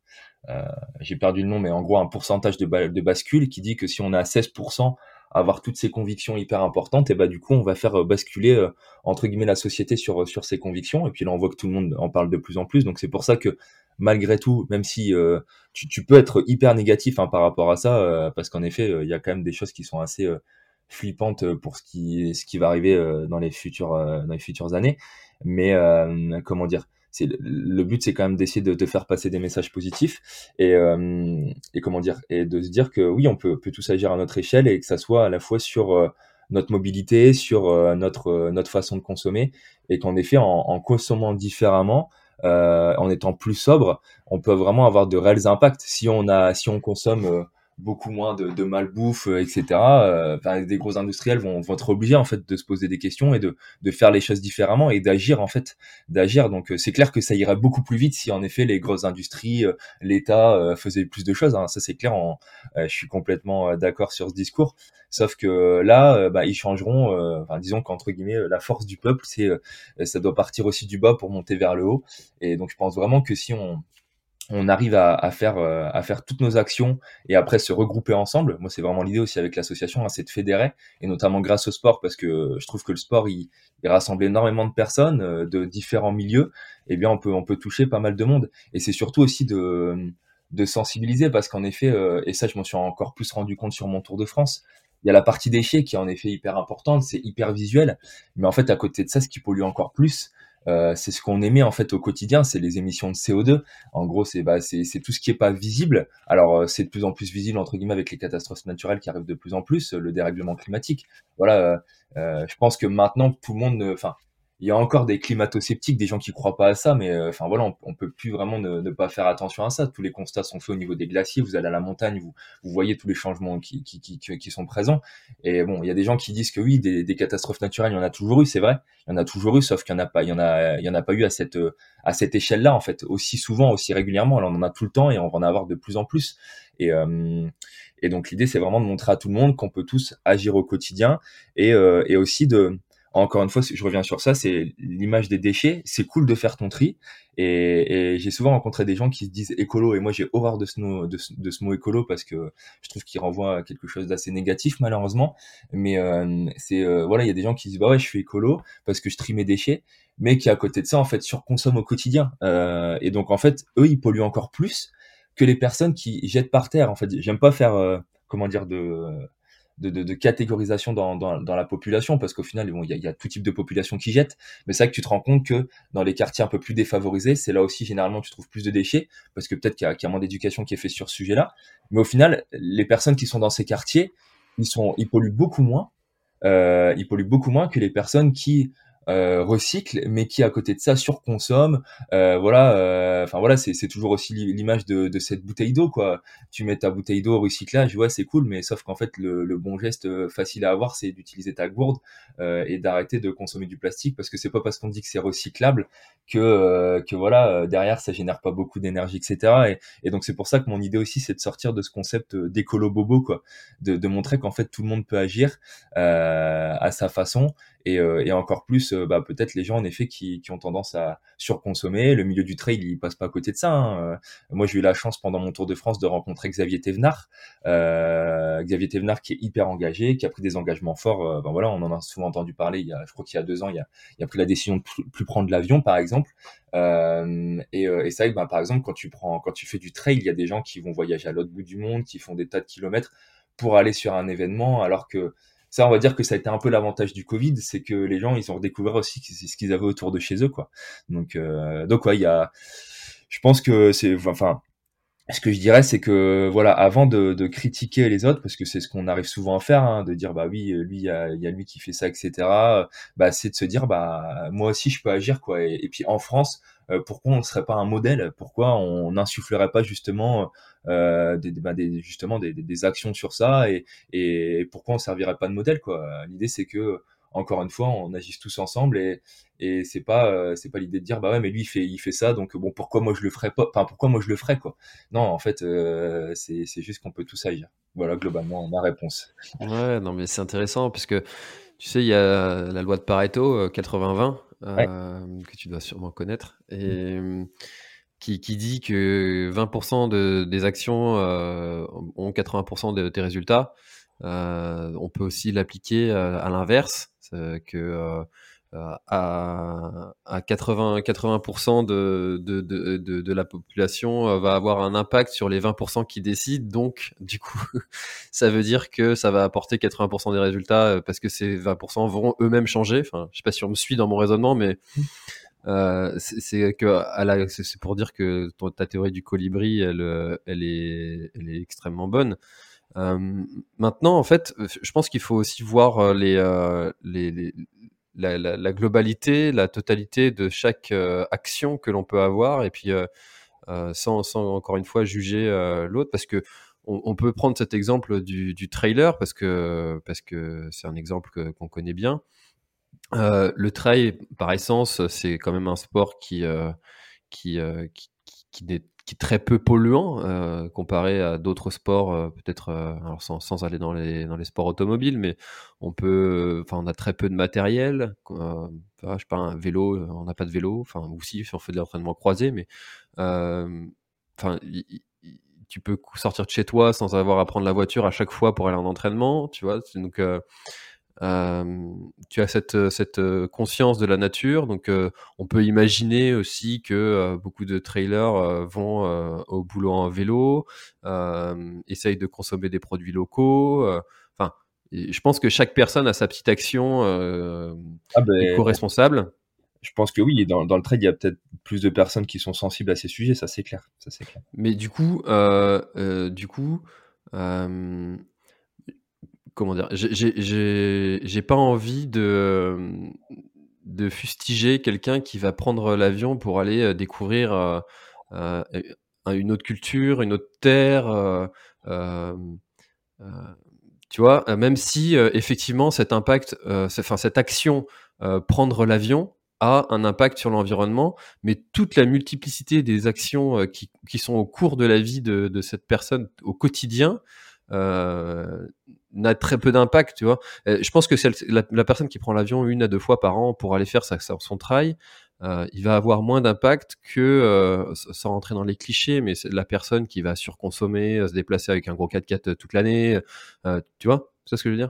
j'ai perdu le nom, mais en gros un pourcentage de, de bascule qui dit que si on a 16% avoir toutes ces convictions hyper importantes, et bah du coup on va faire euh, basculer euh, entre guillemets la société sur sur ces convictions. Et puis là on voit que tout le monde en parle de plus en plus. Donc c'est pour ça que malgré tout, même si euh, tu, tu, peux être hyper négatif hein, par rapport à ça, parce qu'en effet il y a quand même des choses qui sont assez flippantes pour ce qui ce qui va arriver dans les futures dans les futures années. Mais comment dire le but c'est quand même d'essayer de, faire passer des messages positifs et, euh, et comment dire et de se dire que oui on peut, peut tous agir à notre échelle et que ça soit à la fois sur euh, notre mobilité sur euh, notre notre façon de consommer et qu'en effet en, en, consommant différemment en étant plus sobre on peut vraiment avoir de réels impacts. Si on a si on consomme beaucoup moins de, de malbouffe, euh, etc. Euh, des gros industriels vont, vont être obligés en fait de se poser des questions et de, de faire les choses différemment et d'agir en fait, d'agir. Donc euh, c'est clair que ça irait beaucoup plus vite si en effet les grosses industries, l'État faisaient plus de choses. Hein. Ça c'est clair. je suis complètement d'accord sur ce discours. Sauf que là, bah, ils changeront. enfin, disons qu'entre guillemets, la force du peuple, c'est ça doit partir aussi du bas pour monter vers le haut. Et donc je pense vraiment que si on on arrive à, faire euh, à faire toutes nos actions et après se regrouper ensemble. Moi, c'est vraiment l'idée aussi avec l'association, hein, c'est de fédérer et notamment grâce au sport parce que je trouve que le sport il, rassemble énormément de personnes euh, de différents milieux. Et eh bien, on peut on peut toucher pas mal de monde et c'est surtout aussi de de sensibiliser parce qu'en effet, euh, et ça, je m'en suis encore plus rendu compte sur mon Tour de France. Il y a la partie déchets qui est en effet hyper importante, c'est hyper visuel, mais en fait à côté de ça, ce qui pollue encore plus, euh, c'est ce qu'on aimait en fait au quotidien, c'est les émissions de CO2. En gros, c'est bah, c'est tout ce qui est pas visible. Alors euh, c'est de plus en plus visible entre guillemets avec les catastrophes naturelles qui arrivent de plus en plus, le dérèglement climatique. Voilà, euh, je pense que maintenant tout le monde, enfin, il y a encore des climato-sceptiques, des gens qui croient pas à ça, mais euh, enfin voilà, on, peut plus vraiment ne, pas faire attention à ça. Tous les constats sont faits au niveau des glaciers. Vous allez à la montagne, vous, voyez tous les changements qui, sont présents. Et bon, il y a des gens qui disent que oui, des, catastrophes naturelles, il y en a toujours eu, c'est vrai, il y en a toujours eu, sauf qu'il y en a pas, il y en a, il y en a pas eu à cette à cette échelle-là en fait, aussi souvent, aussi régulièrement. Alors on en a tout le temps et on va en avoir de plus en plus. Et euh, et donc l'idée, c'est vraiment de montrer à tout le monde qu'on peut tous agir au quotidien euh, et aussi de encore une fois, je reviens sur ça, c'est l'image des déchets. C'est cool de faire ton tri. Et, j'ai souvent rencontré des gens qui se disent écolo. Et moi, j'ai horreur de ce, mot, de, écolo parce que je trouve qu'il renvoie à quelque chose d'assez négatif, malheureusement. Mais euh, c'est euh, voilà, il y a des gens qui disent bah ouais, je suis écolo parce que je trie mes déchets, mais qui à côté de ça, en fait, surconsomment au quotidien. Euh, et donc, en fait, eux, ils polluent encore plus que les personnes qui jettent par terre. En fait, j'aime pas faire comment dire de de, catégorisation dans, la population, parce qu'au final, il y, a, tout type de population qui jette, mais c'est vrai que tu te rends compte que dans les quartiers un peu plus défavorisés, c'est là aussi généralement tu trouves plus de déchets, parce que peut-être qu'il y, y, a moins d'éducation qui est fait sur ce sujet-là, mais au final, les personnes qui sont dans ces quartiers, ils, sont, polluent beaucoup moins, euh, ils polluent beaucoup moins que les personnes qui euh, recycle, mais qui à côté de ça surconsomme. Euh, voilà, euh, enfin voilà, c'est toujours aussi l'image de, de, cette bouteille d'eau quoi. Tu mets ta bouteille d'eau au recyclage, ouais c'est cool, mais sauf qu'en fait le, le, bon geste euh, facile à avoir, c'est d'utiliser ta gourde euh, et d'arrêter de consommer du plastique parce que c'est pas parce qu'on dit que c'est recyclable que que voilà derrière ça génère pas beaucoup d'énergie etc. Et, et donc c'est pour ça que mon idée aussi c'est de sortir de ce concept d'écolo bobo quoi, de, de montrer qu'en fait tout le monde peut agir à sa façon et, euh, et encore plus euh, bah, peut-être les gens en effet qui, qui, ont tendance à surconsommer. Le milieu du trail, il passe pas à côté de ça. Hein. Euh, moi, j'ai eu la chance pendant mon Tour de France de rencontrer Xavier Thévenard, Xavier Thévenard qui est hyper engagé, qui a pris des engagements forts. ben voilà, on en a souvent entendu parler. Il y a, je crois qu'il y a deux ans, il a, il a pris la décision de plus prendre l'avion, par exemple. Euh, et, et c'est vrai que bah, par exemple, quand tu prends, quand tu fais du trail, il y a des gens qui vont voyager à l'autre bout du monde, qui font des tas de kilomètres pour aller sur un événement, alors que ça, on va dire que ça a été un peu l'avantage du Covid, c'est que les gens, ils ont redécouvert aussi ce qu'ils avaient autour de chez eux, quoi. Donc, euh, donc ouais, il y a, je pense que c'est, enfin, ce que je dirais, c'est que voilà, avant de, de, critiquer les autres, parce que c'est ce qu'on arrive souvent à faire, hein, de dire bah oui, lui, il y a, y a, lui qui fait ça, etc. Bah, c'est de se dire bah moi aussi, je peux agir, quoi. Et, et puis en France, euh, pourquoi on ne serait pas un modèle? Pourquoi on n'insufflerait pas justement euh, des, bah, des, justement des, des, actions sur ça et, et pourquoi on servirait pas de modèle quoi. L'idée c'est que encore une fois, on agisse tous ensemble et, et c'est pas euh, c'est pas l'idée de dire bah ouais mais lui il fait il fait ça donc bon pourquoi moi je le ferais pas enfin pourquoi moi je le ferais quoi. Non en fait euh, c'est juste qu'on peut tous agir. Voilà globalement ma réponse. Ouais non mais c'est intéressant puisque tu sais il y a la loi de Pareto 80-20 euh, que tu dois sûrement connaître et mmh. Qui, qui, dit que 20% de, des actions ont 80% de tes résultats on peut aussi l'appliquer à l'inverse que à, à 80, 80% de, de, de, la population va avoir un impact sur les 20% qui décident. Donc, du coup, ça veut dire que ça va apporter 80% des résultats parce que ces 20% vont eux-mêmes changer. Enfin, je sais pas si on me suit dans mon raisonnement, mais euh, c'est que c'est pour dire que ta théorie du colibri, elle, elle, est, extrêmement bonne. Euh, maintenant, en fait, je pense qu'il faut aussi voir euh, euh, la, globalité, la totalité de chaque action que l'on peut avoir, et puis sans, encore une fois juger l'autre, parce que on, peut prendre cet exemple du, trailer parce que c'est un exemple qu'on connaît bien. Euh, le trail, par essence, c'est quand même un sport qui qui, qui, qui, qui, qui est très peu polluant euh, comparé à d'autres sports, euh, peut-être euh, sans, sans, aller dans les, dans les sports automobiles, mais on peut, enfin, on a très peu de matériel. Euh, je sais pas, un vélo, on n'a pas de vélo, enfin, ou si, on fait de l'entraînement croisé, mais enfin, tu peux sortir de chez toi sans avoir à prendre la voiture à chaque fois pour aller en entraînement, tu vois. Donc euh, tu as cette, cette conscience de la nature, donc euh, on peut imaginer aussi que euh, beaucoup de trailers vont au boulot en vélo, essayent de consommer des produits locaux. Enfin, je pense que chaque personne a sa petite action ah ben, éco-responsable. Je pense que oui, et dans, dans le trade, il y a peut-être plus de personnes qui sont sensibles à ces sujets, ça c'est clair, ça c'est clair. Mais du coup, euh, du coup, comment dire, j'ai pas envie de, de fustiger quelqu'un qui va prendre l'avion pour aller découvrir une autre culture, une autre terre. tu vois, même si effectivement cet impact, enfin cette action, prendre l'avion, a un impact sur l'environnement, mais toute la multiplicité des actions qui, qui, sont au cours de la vie de, de cette personne au quotidien euh, n'a très peu d'impact, tu vois. je pense que la, la, personne qui prend l'avion une à deux fois par an pour aller faire sa, son travail, euh, il va avoir moins d'impact que, euh, sans rentrer dans les clichés, mais c'est la personne qui va surconsommer, se déplacer avec un gros 4x4 toute l'année, tu vois C'est ce que je veux dire?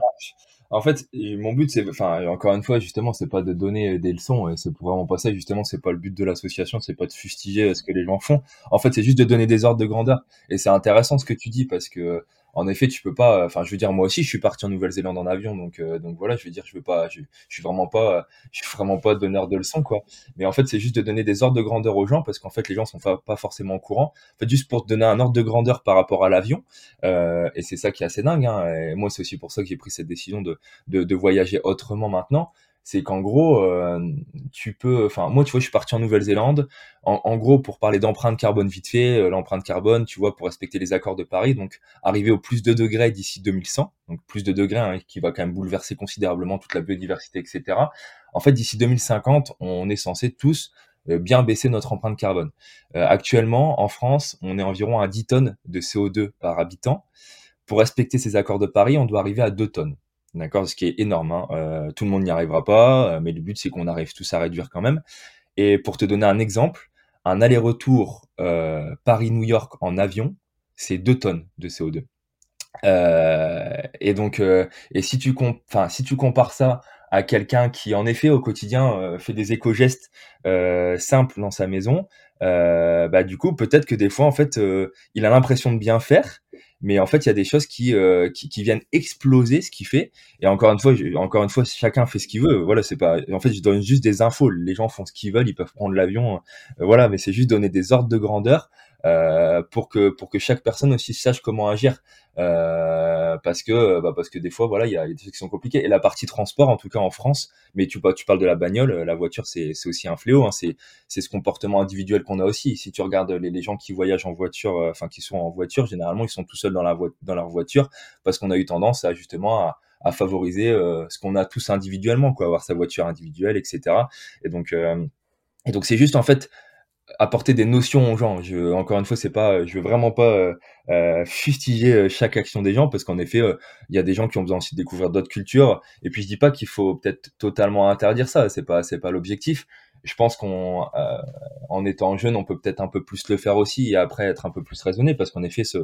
En fait, mon but, c'est, enfin, encore une fois, justement, c'est pas de donner des leçons, c'est vraiment pas ça. Justement, c'est pas le but de l'association, c'est pas de fustiger ce que les gens font. En fait, c'est juste de donner des ordres de grandeur. Et c'est intéressant ce que tu dis parce que en effet, tu peux pas. Enfin, je veux dire, moi aussi, je suis parti en Nouvelle-Zélande en avion, donc euh, donc voilà, je veux dire, je veux pas, je, je suis vraiment pas, je suis vraiment pas donneur de leçons, quoi. Mais en fait, c'est juste de donner des ordres de grandeur aux gens, parce qu'en fait, les gens sont pas, forcément au courant. En fait, juste pour te donner un ordre de grandeur par rapport à l'avion, euh, et c'est ça qui est assez dingue. Hein, et moi, c'est aussi pour ça que j'ai pris cette décision de, de, de voyager autrement maintenant c'est qu'en gros, euh, tu peux, enfin moi tu vois, je suis parti en Nouvelle-Zélande. En, gros, pour parler d'empreinte carbone vite fait, euh, l'empreinte carbone, tu vois, pour respecter les accords de Paris, donc arriver au plus de degrés d'ici 2100, donc plus de degrés hein, qui va quand même bouleverser considérablement toute la biodiversité, etc. En fait, d'ici 2050, on est censé tous euh, bien baisser notre empreinte carbone. actuellement, en France, on est environ à 10 tonnes de CO2 par habitant. Pour respecter ces accords de Paris, on doit arriver à 2 tonnes. D'accord Ce qui est énorme. Hein. Euh, tout le monde n'y arrivera pas, euh, mais le but, c'est qu'on arrive tous à réduire quand même. Et pour te donner un exemple, un aller-retour euh, Paris-New York en avion, c'est 2 tonnes de CO2. et donc, et si tu, enfin, si tu compares ça à quelqu'un qui, en effet, au quotidien, fait des éco-gestes simples dans sa maison, bah, du coup, peut-être que des fois, en fait, il a l'impression de bien faire, mais en fait il y a des choses qui, euh, qui, qui viennent exploser ce qu'il fait. Et encore une fois encore une fois chacun fait ce qu'il veut. Voilà c'est pas en fait je donne juste des infos. Les gens font ce qu'ils veulent. Ils peuvent prendre l'avion. Euh, voilà mais c'est juste donner des ordres de grandeur pour que pour que chaque personne aussi sache comment agir. Euh, parce que bah parce que des fois voilà il y a, des choses qui sont compliquées et la partie transport en tout cas en France mais tu tu parles de la bagnole la voiture c'est c'est aussi un fléau hein, c'est c'est ce comportement individuel qu'on a aussi. Si tu regardes les, les gens qui voyagent en voiture euh, enfin qui sont en voiture généralement ils sont tout seuls dans la dans leur voiture parce qu'on a eu tendance à justement à favoriser euh, ce qu'on a tous individuellement, quoi, avoir sa voiture individuelle, etc. Et donc, et donc c'est juste en fait apporter des notions aux gens. Je, encore une fois, c'est pas, je veux vraiment pas euh, euh fustiger euh, chaque action des gens parce qu'en effet, euh, il y a des gens qui ont besoin aussi de découvrir d'autres cultures. Et puis je dis pas qu'il faut peut-être totalement interdire ça. C'est pas, c'est pas l'objectif. Je pense qu'en en étant jeune, on peut peut-être un peu plus le faire aussi et après être un peu plus raisonné parce qu'en effet, se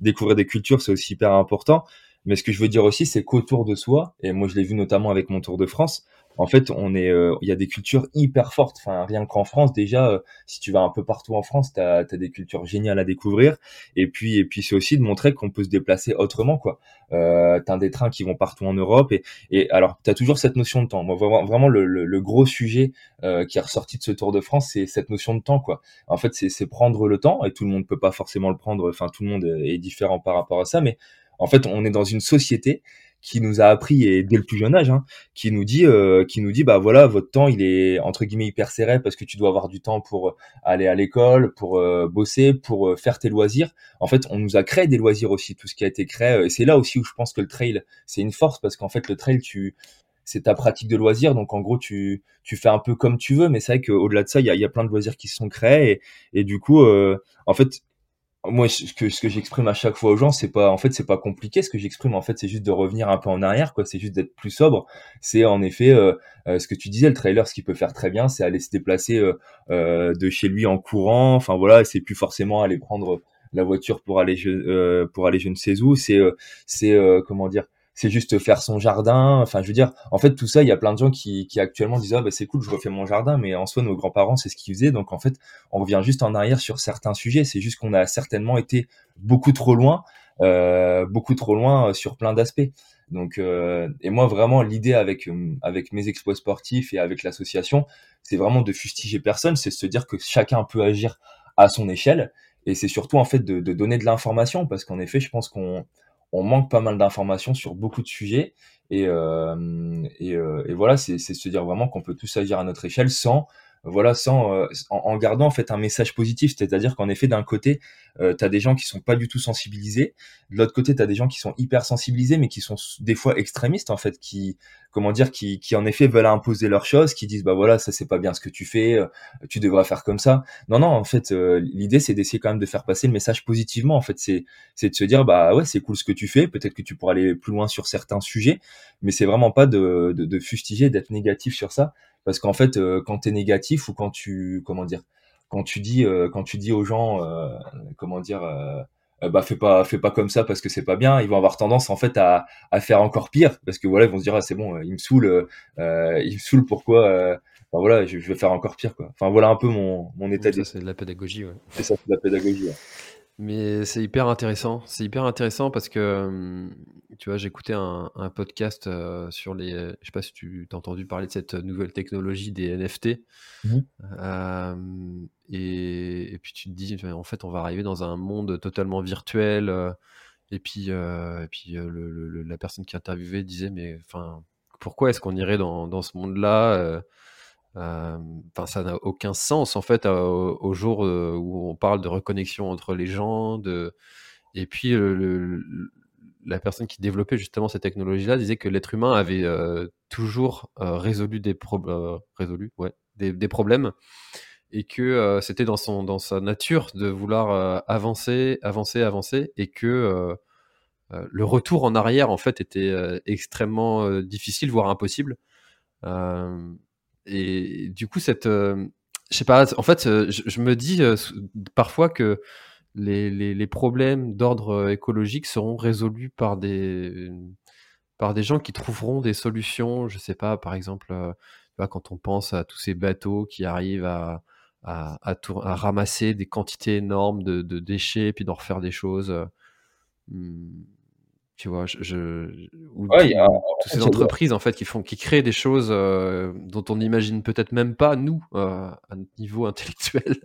découvrir des cultures, c'est aussi hyper important. Mais ce que je veux dire aussi, c'est qu'autour de soi, et moi je l'ai vu notamment avec mon Tour de France, en fait, on est, euh, il y a des cultures hyper fortes. Enfin, rien qu'en France, déjà, euh, si tu vas un peu partout en France, tu as, des cultures géniales à découvrir. Et puis, et puis, c'est aussi de montrer qu'on peut se déplacer autrement, quoi. Euh, t'as des trains qui vont partout en Europe. Et, et alors, tu as toujours cette notion de temps. Moi, vraiment, le, le, gros sujet euh, qui est ressorti de ce Tour de France, c'est cette notion de temps, quoi. En fait, c'est prendre le temps. Et tout le monde peut pas forcément le prendre. Enfin, tout le monde est différent par rapport à ça, mais en fait, on est dans une société qui nous a appris et dès le plus jeune âge, hein, qui nous dit, euh, qui nous dit, bah voilà, votre temps il est entre guillemets hyper serré parce que tu dois avoir du temps pour aller à l'école, pour euh, bosser, pour euh, faire tes loisirs. En fait, on nous a créé des loisirs aussi, tout ce qui a été créé. Et c'est là aussi où je pense que le trail c'est une force parce qu'en fait le trail tu c'est ta pratique de loisirs, donc en gros tu tu fais un peu comme tu veux, mais c'est vrai qu'au-delà de ça, il y a, plein de loisirs qui se sont créés et du coup, en fait, moi ce que ce que j'exprime à chaque fois aux gens c'est pas en fait c'est pas compliqué. Ce que j'exprime en fait c'est juste de revenir un peu en arrière quoi. C'est juste d'être plus sobre. C'est en effet euh, euh, ce que tu disais le trailer ce qu'il peut faire très bien c'est aller se déplacer euh, de chez lui en courant. Enfin voilà c'est plus forcément aller prendre la voiture pour aller je, pour aller je ne sais où. C'est c'est comment dire c'est juste faire son jardin. Enfin, je veux dire, en fait, tout ça, il y a plein de gens qui, qui actuellement disent ah bah c'est cool, je refais mon jardin, mais en soi, nos grands-parents, c'est ce qu'ils faisaient. Donc en fait, on revient juste en arrière sur certains sujets. C'est juste qu'on a certainement été beaucoup trop loin, euh, beaucoup trop loin euh, sur plein d'aspects. Donc euh, et moi vraiment l'idée avec avec mes exploits sportifs et avec l'association, c'est vraiment de fustiger personne, c'est de se dire que chacun peut agir à son échelle et c'est surtout en fait de, de donner de l'information parce qu'en effet, je pense qu'on on manque pas mal d'informations sur beaucoup de sujets. Et, euh, et, euh, et, voilà, c'est se dire vraiment qu'on peut tous agir à notre échelle sans voilà, sans, euh, en, gardant en fait un message positif, c'est-à-dire qu'en effet, d'un côté, euh, tu as des gens qui sont pas du tout sensibilisés, de l'autre côté, tu as des gens qui sont hyper sensibilisés, mais qui sont des fois extrémistes en fait, qui, comment dire, qui, qui en effet veulent imposer leurs choses, qui disent bah voilà, ça c'est pas bien ce que tu fais, euh, tu devrais faire comme ça. Non, non, en fait, euh, l'idée c'est d'essayer quand même de faire passer le message positivement. En fait, c'est, c'est de se dire bah ouais, c'est cool ce que tu fais, peut-être que tu pourras aller plus loin sur certains sujets, mais c'est vraiment pas de, de, de fustiger, d'être négatif sur ça parce qu'en fait euh, quand tu es négatif ou quand tu comment dire quand tu dis euh, quand tu dis aux gens euh, comment dire bah fais pas fais pas comme ça parce que c'est pas bien ils vont avoir tendance en fait à, à faire encore pire. Parce que voilà ils vont se dire ah c'est bon il me saoule il me saoule pourquoi enfin, voilà je, vais faire encore pire quoi. Enfin voilà un peu mon mon état d'esprit. c'est de la pédagogie ouais. C'est ça c'est de la pédagogie mais c'est hyper intéressant. C'est hyper intéressant parce que, tu vois, j'écoutais un, un podcast sur les. Je sais pas si tu as entendu parler de cette nouvelle technologie des NFT. Mmh et, puis tu te dis, en fait, on va arriver dans un monde totalement virtuel. et puis, et puis la personne qui interviewait disait, mais enfin, pourquoi est-ce qu'on irait dans, dans ce monde-là euh, enfin, ça n'a aucun sens en fait au, jour où on parle de reconnexion entre les gens. Et puis la personne qui développait justement cette technologie-là disait que l'être humain avait toujours résolu des problèmes, et que c'était dans dans sa nature de vouloir avancer, avancer, avancer, et que le retour en arrière en fait était extrêmement difficile, voire impossible. Et du coup, cette, euh, je sais pas, en fait, euh, je, me dis euh, parfois que les, les, problèmes d'ordre écologique seront résolus par des, par des gens qui trouveront des solutions. Je sais pas, par exemple, quand on pense à tous ces bateaux qui arrivent à, à, à, à ramasser des quantités énormes de, de déchets et puis d'en refaire des choses. Hmm, tu vois, je, ou toutes ces entreprises en fait qui font, qui créent des choses euh, dont on n'imagine peut-être même pas nous euh, à notre niveau intellectuel.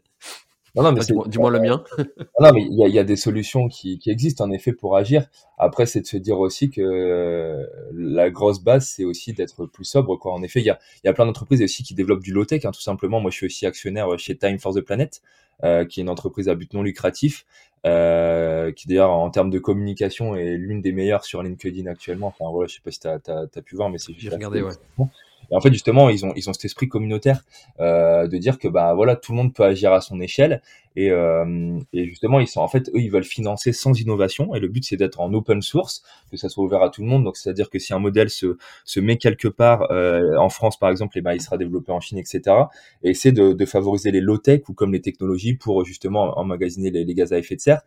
Non, non, mais du, moins, le mien. non, mais il y, a, des solutions qui, qui, existent en effet pour agir. Après, c'est de se dire aussi que euh, la grosse base, c'est aussi d'être plus sobre. Quoi. En effet, il y a, y a plein d'entreprises aussi qui développent du low-tech, hein, tout simplement. Moi, je suis aussi actionnaire chez Time for the Planet, euh, qui est une entreprise à but non lucratif, euh, qui d'ailleurs en termes de communication est l'une des meilleures sur LinkedIn actuellement. Enfin voilà, je sais pas si tu as, pu voir, mais c'est J'ai regardé, ouais. Et en fait, justement, ils ont, ils ont cet esprit communautaire euh, de dire que bah voilà, tout le monde peut agir à son échelle. Et, euh, et justement, ils sont en fait, eux, ils veulent financer sans innovation. Et le but, c'est d'être en open source, que ça soit ouvert à tout le monde. Donc, c'est-à-dire que si un modèle se, se met quelque part euh, en France, par exemple, et eh ben, il sera développé en Chine, etc. Et c'est de, de favoriser les low-tech ou comme les technologies pour justement emmagasiner les, les gaz à effet de serre.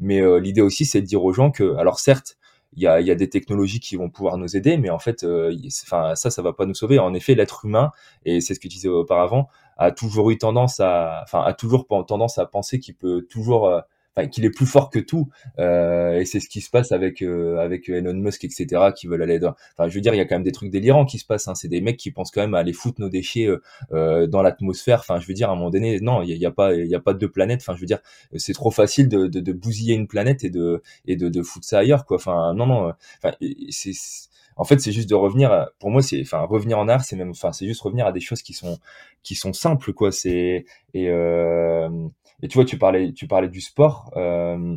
Mais euh, l'idée aussi, c'est de dire aux gens que, alors certes, il y a, y a, des technologies qui vont pouvoir nous aider, mais en fait, euh, enfin ça, ça va pas nous sauver. En effet, l'être humain, et c'est ce que tu disais auparavant, a toujours eu tendance à, enfin, a toujours tendance à penser qu'il peut toujours qu'il est plus fort que tout. Euh, et c'est ce qui se passe avec euh, avec Elon Musk, etc., qui veulent aller dans. Enfin, je veux dire, il y a quand même des trucs délirants qui se passent. Hein. C'est des mecs qui pensent quand même à aller foutre nos déchets euh, dans l'atmosphère. Enfin, je veux dire, à un moment donné, non, il y, a, pas, il y a pas de planète. Enfin, je veux dire, c'est trop facile de, de, de, bousiller une planète et de et de, de foutre ça ailleurs, quoi. Enfin, non, non. Enfin, c'est en fait c'est juste de revenir pour moi c'est enfin revenir en art c'est même enfin c'est juste revenir à des choses qui sont qui sont simples quoi c'est et euh, et tu vois, tu parlais, tu parlais du sport. Euh,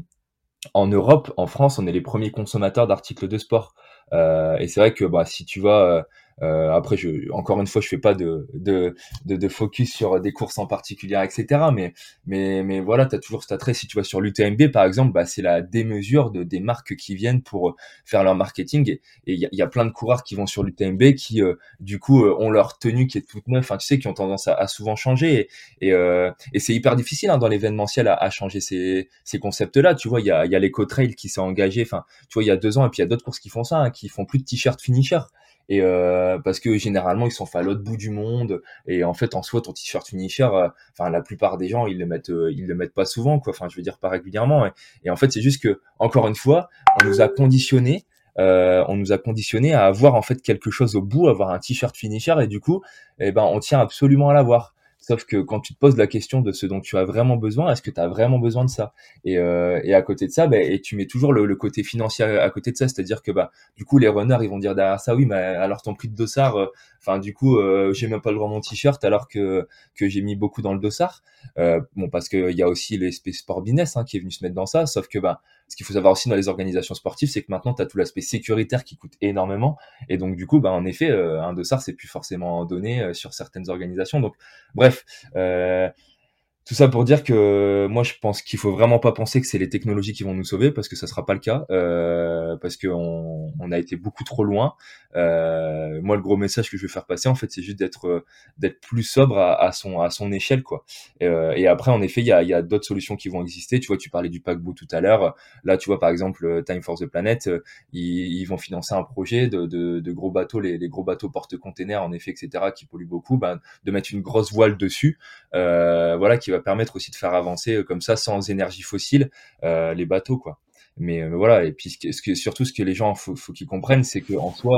en Europe, en France, on est les premiers consommateurs d'articles de sport. Euh, et c'est vrai que bah, si tu vas euh, après, je, encore une fois, je fais pas de, de, de, de, focus sur des courses en particulier, etc. Mais, mais, mais voilà, tu as toujours cet attrait. Si tu vas sur l'UTMB, par exemple, bah, c'est la démesure de, des marques qui viennent pour faire leur marketing. Et il y a, plein de coureurs qui vont sur l'UTMB qui, euh, du coup, euh, ont leur tenue qui est toute neuve, enfin, tu sais, qui ont tendance à, à souvent changer. Et, euh, et c'est hyper difficile hein, dans l'événementiel à, à, changer ces, ces concepts-là. Tu vois, il y a, y a l'Eco-Trail qui s'est engagé, enfin, tu vois, il y a deux ans, et puis il y a d'autres courses qui font ça, hein, qui font plus de t-shirt finisher et euh, parce que généralement ils sont faits à l'autre bout du monde. Et en fait en soi ton t-shirt finisher euh, enfin la plupart des gens ils le mettent euh, ils le mettent pas souvent quoi. Enfin je veux dire pas régulièrement et, en fait c'est juste que encore une fois on nous a conditionné on nous a conditionné à avoir en fait quelque chose au bout avoir un t-shirt finisher. Et du coup eh ben on tient absolument à l'avoir Sauf que quand tu te poses la question de ce dont tu as vraiment besoin, est-ce que tu as vraiment besoin de ça? Et, euh, et à côté de ça, bah, et tu mets toujours le, côté financier à, côté de ça, c'est-à-dire que bah du coup les runners ils vont dire derrière ça, oui, mais alors ton prix de dossard, euh, enfin du coup euh, j'ai même pas le droit à mon t-shirt alors que que j'ai mis beaucoup dans le dossard. Euh, bon parce qu'il y a aussi l'espèce sport business hein, qui est venu se mettre dans ça, sauf que bah ce qu'il faut savoir aussi dans les organisations sportives, c'est que maintenant, tu as tout l'aspect sécuritaire qui coûte énormément. Et donc, du coup, bah, en effet, euh, un dossard, c'est plus forcément donné euh, sur certaines organisations. Donc, bref, euh, tout ça pour dire que moi je pense qu'il faut vraiment pas penser que c'est les technologies qui vont nous sauver parce que ça sera pas le cas euh, parce qu'on on a été beaucoup trop loin. Euh, moi le gros message que je veux faire passer en fait c'est juste d'être d'être plus sobre à, à, son à son échelle quoi. Euh, et après en effet il y a, y a d'autres solutions qui vont exister. Tu vois tu parlais du paquebot tout à l'heure. Là tu vois par exemple Time for the Planet ils, ils vont financer un projet de, de, de gros bateaux les, les gros bateaux porte-containers en effet etc qui polluent beaucoup ben, de mettre une grosse voile dessus euh, voilà qui va permettre aussi de faire avancer euh, comme ça sans énergie fossile euh, les bateaux quoi. Mais voilà et puis ce que, surtout ce que les gens faut, faut qu'ils comprennent c'est que en soi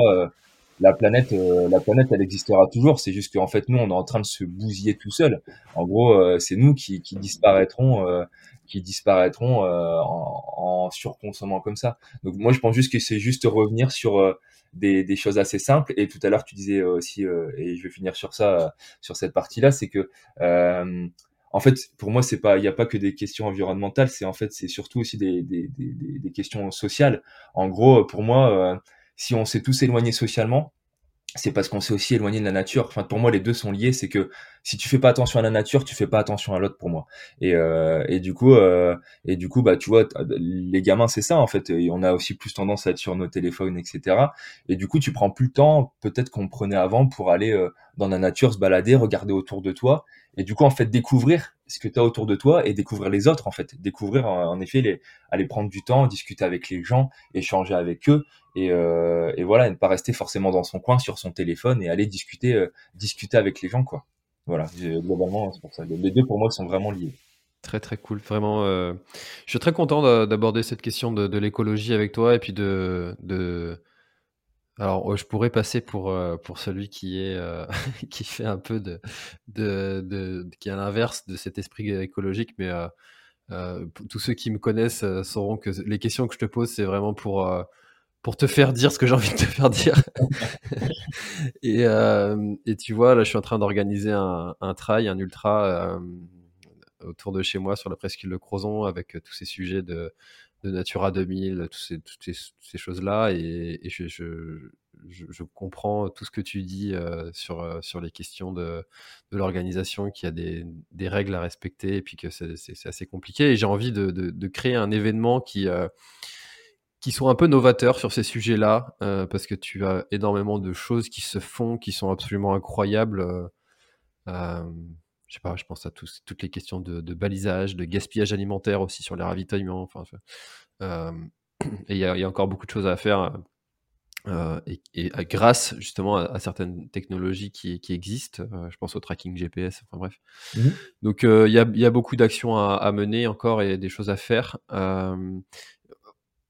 la planète, la planète, elle existera toujours. C'est juste qu'en fait, nous, on est en train de se bousiller tout seul. En gros, c'est nous qui, qui disparaîtrons, qui en, en, surconsommant comme ça. Donc moi, je pense juste que c'est juste revenir sur des, des, choses assez simples. Et tout à l'heure, tu disais aussi, et je vais finir sur ça, sur cette partie-là, c'est que en fait, pour moi, c'est pas, il n'y a pas que des questions environnementales, c'est en fait, c'est surtout aussi des, des, des, des, questions sociales. En gros, pour moi, euh, si on s'est tous éloignés socialement, c'est parce qu'on s'est aussi éloigné de la nature. Enfin, pour moi, les deux sont liés. C'est que si tu fais pas attention à la nature, tu fais pas attention à l'autre. Pour moi. Et, euh, et du coup, euh, et du coup, bah, tu vois, les gamins, c'est ça en fait. on a aussi plus tendance à être sur nos téléphones, etc. Et du coup, tu prends plus le temps, peut-être qu'on prenait avant, pour aller euh, dans la nature, se balader, regarder autour de toi. Et du coup, en fait, découvrir ce que tu as autour de toi et découvrir les autres, en fait. Découvrir, en, effet, les, aller prendre du temps, discuter avec les gens, échanger avec eux. Et, euh, et voilà, ne pas rester forcément dans son coin sur son téléphone et aller discuter, euh, discuter avec les gens, quoi. Voilà, globalement, c'est pour ça. Les deux, pour moi, sont vraiment liés. Très très cool, vraiment. Euh, je suis très content d'aborder cette question de, l'écologie avec toi et puis de, alors, je pourrais passer pour, euh, pour celui qui est euh, qui fait un peu de, de, qui est à l'inverse de cet esprit écologique, mais tous ceux qui me connaissent sauront que les questions que je te pose, c'est vraiment pour pour te faire dire ce que j'ai envie de te faire dire. et, et tu vois, là, je suis en train d'organiser un, un trail, un ultra autour de chez moi sur la presqu'île de Crozon avec tous ces sujets de de Natura 2000, toutes ces, toutes ces, choses-là. Et, je, je, je, comprends tout ce que tu dis euh, sur, euh, sur les questions de, de l'organisation, qu'il y a des, des, règles à respecter et puis que c'est assez compliqué. Et j'ai envie de, créer un événement qui, euh, qui soit un peu novateur sur ces sujets-là, parce que tu as énormément de choses qui se font, qui sont absolument incroyables je sais pas, je pense à tous, toutes les questions de, balisage, de gaspillage alimentaire aussi sur les ravitaillements. Enfin, euh, et il y, a encore beaucoup de choses à faire. Euh, et, grâce justement à, certaines technologies qui, existent, euh, je pense au tracking GPS, enfin bref. Mmh Donc il y, a, beaucoup d'actions à, mener encore et des choses à faire.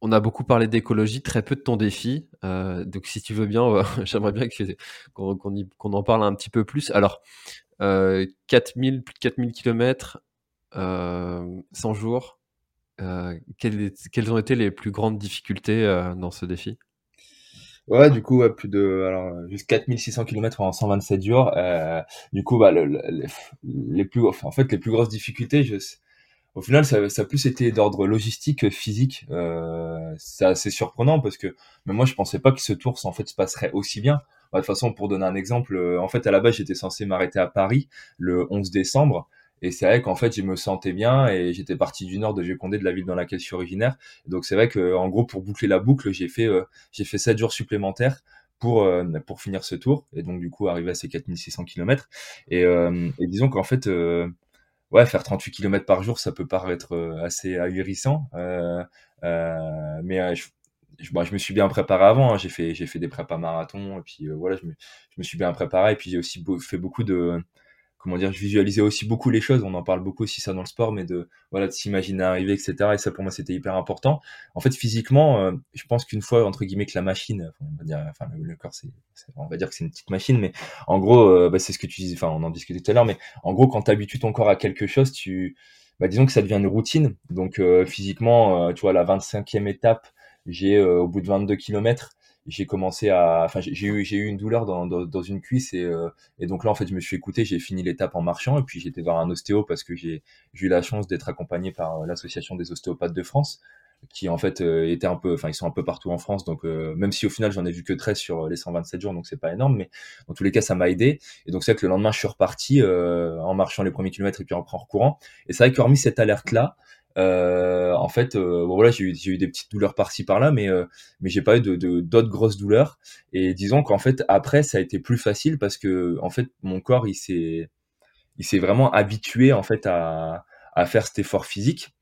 On a beaucoup parlé d'écologie, très peu de ton défi. donc si tu veux bien, j'aimerais bien qu'on en parle un petit peu plus. Alors, 4000, plus de 4000 km, 100 jours. Euh, quelles, ont été les plus grandes difficultés euh, dans ce défi? Ouais, du coup, plus de alors juste 4600 km en 127 jours. Euh, du coup, bah, le, les plus en fait les plus grosses difficultés, je, au final, ça, ça a plus été d'ordre logistique, physique. Euh, c'est assez surprenant parce que mais moi, je pensais pas que ce tour en fait se passerait aussi bien. Bah, de toute façon, pour donner un exemple, euh, en fait, à la base, j'étais censé m'arrêter à Paris le 11 décembre. Et c'est vrai qu'en fait, je me sentais bien et j'étais parti du nord de Vieux-Condé, de la ville dans laquelle je suis originaire. Donc c'est vrai que, en gros, pour boucler la boucle, j'ai fait, euh, j'ai fait 7 jours supplémentaires pour, euh, pour finir ce tour. Et donc, du coup, arriver à ces 4600 km. Et, et disons qu'en fait, ouais, faire 38 km par jour, ça peut paraître assez ahurissant. mais je, je, je, me suis bien préparé avant. Hein. J'ai fait, j'ai fait des prépas marathon et puis voilà, je me, je me, suis bien préparé. Et puis j'ai aussi fait beaucoup de, comment dire, je visualisais aussi beaucoup les choses. On en parle beaucoup aussi ça dans le sport, mais de voilà de s'imaginer arriver, etc. Et ça pour moi c'était hyper important. En fait, physiquement, euh, je pense qu'une fois entre guillemets que la machine, on va dire, enfin le, corps, on va dire que c'est une petite machine, mais en gros, euh, bah, c'est ce que tu disais. Enfin, on en discutait tout à l'heure, mais en gros, quand tu habitues ton corps à quelque chose, tu, bah, disons que ça devient une routine. Donc euh, physiquement, tu vois, la 25e étape, j'ai au bout de 22 kilomètres j'ai commencé à, enfin, j'ai eu, j'ai eu une douleur dans, dans, dans une cuisse et, euh, et donc là, en fait, je me suis écouté, j'ai fini l'étape en marchant et puis j'étais voir un ostéo parce que j'ai, eu la chance d'être accompagné par euh, l'association des ostéopathes de France qui en fait euh, était un peu, enfin ils sont un peu partout en France, donc même si au final j'en ai vu que 13 sur les 127 jours, donc c'est pas énorme, mais dans tous les cas ça m'a aidé. Et donc c'est vrai que le lendemain je suis reparti en marchant les premiers kilomètres et puis en, en recourant. Et c'est vrai qu'hormis cette alerte là, euh, en fait, euh, bon, voilà, j'ai eu, eu, des petites douleurs par-ci par-là, mais euh, mais j'ai pas eu de d'autres grosses douleurs. Et disons qu'en fait, après, ça a été plus facile parce que en fait, mon corps, il s'est il s'est vraiment habitué en fait à à faire cet effort physique.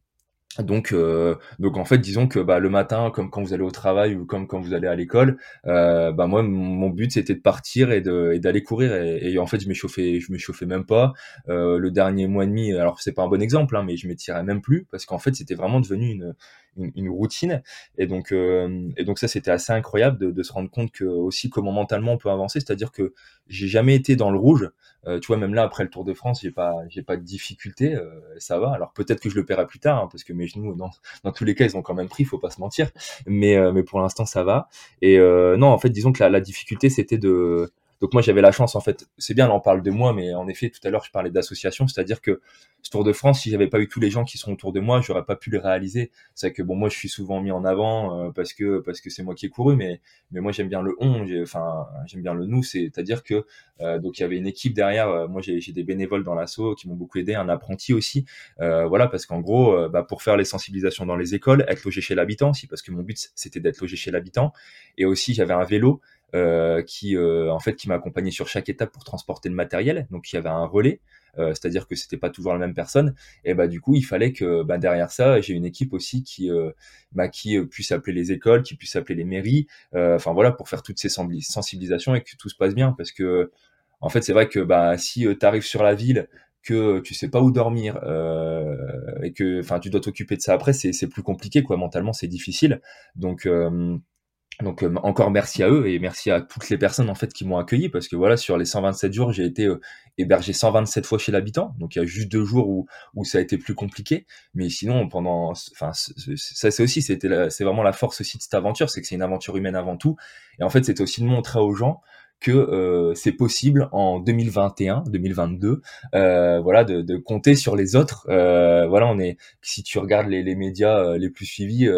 Donc, euh, donc en fait, disons que bah, le matin, comme quand vous allez au travail ou comme quand vous allez à l'école, euh, bah moi, mon but c'était de partir et d'aller courir. Et, et, en fait, je m'échauffais, je m'échauffais même pas. Euh, le dernier mois et demi, alors c'est pas un bon exemple, hein, mais je m'étirais même plus parce qu'en fait, c'était vraiment devenu une une, routine. Et donc, euh, et donc ça, c'était assez incroyable de, de, se rendre compte que aussi comment mentalement on peut avancer. C'est-à-dire que j'ai jamais été dans le rouge. Euh, tu vois, même là après le Tour de France, j'ai pas, j'ai pas de difficulté, euh, ça va. Alors peut-être que je le paierai plus tard, hein, parce que mes genoux, dans, dans tous les cas, ils ont quand même pris, faut pas se mentir. Mais, mais pour l'instant, ça va. Et non, en fait, disons que la, la difficulté, c'était de donc moi j'avais la chance en fait, c'est bien là on parle de moi, mais en effet tout à l'heure je parlais d'association, c'est-à-dire que ce Tour de France, si j'avais pas eu tous les gens qui sont autour de moi, j'aurais pas pu le réaliser. C'est que bon moi je suis souvent mis en avant euh, parce que parce que c'est moi qui ai couru, mais mais moi j'aime bien le on, enfin j'aime bien le nous, c'est-à-dire que euh, donc il y avait une équipe derrière. Euh, moi j'ai des bénévoles dans l'assaut qui m'ont beaucoup aidé, un apprenti aussi, voilà parce qu'en gros bah, pour faire les sensibilisations dans les écoles, être logé chez l'habitant aussi parce que mon but c'était d'être logé chez l'habitant et aussi j'avais un vélo qui euh, en fait qui m'a accompagné sur chaque étape pour transporter le matériel. Donc il y avait un relais, euh, c'est-à-dire que c'était pas toujours la même personne. Et bah du coup il fallait que bah, derrière ça j'ai une équipe aussi qui bah, qui puisse appeler les écoles, qui puisse appeler les mairies. Enfin voilà pour faire toutes ces sensibilisations et que tout se passe bien parce que en fait c'est vrai que bah si tu arrives sur la ville que tu sais pas où dormir euh, et que enfin tu dois t'occuper de ça après c'est plus compliqué quoi mentalement c'est difficile donc euh, donc euh, encore merci à eux et merci à toutes les personnes en fait qui m'ont accueilli parce que voilà sur les 127 jours j'ai été euh, hébergé 127 fois chez l'habitant donc il y a juste deux jours où, où ça a été plus compliqué mais sinon pendant enfin ça c'est aussi c'était c'est vraiment la force aussi de cette aventure c'est que c'est une aventure humaine avant tout et en fait c'était aussi de montrer aux gens que euh, c'est possible en 2021, 2022, euh, voilà, de, de, compter sur les autres. Euh, voilà, on est. Si tu regardes les, les médias les plus suivis,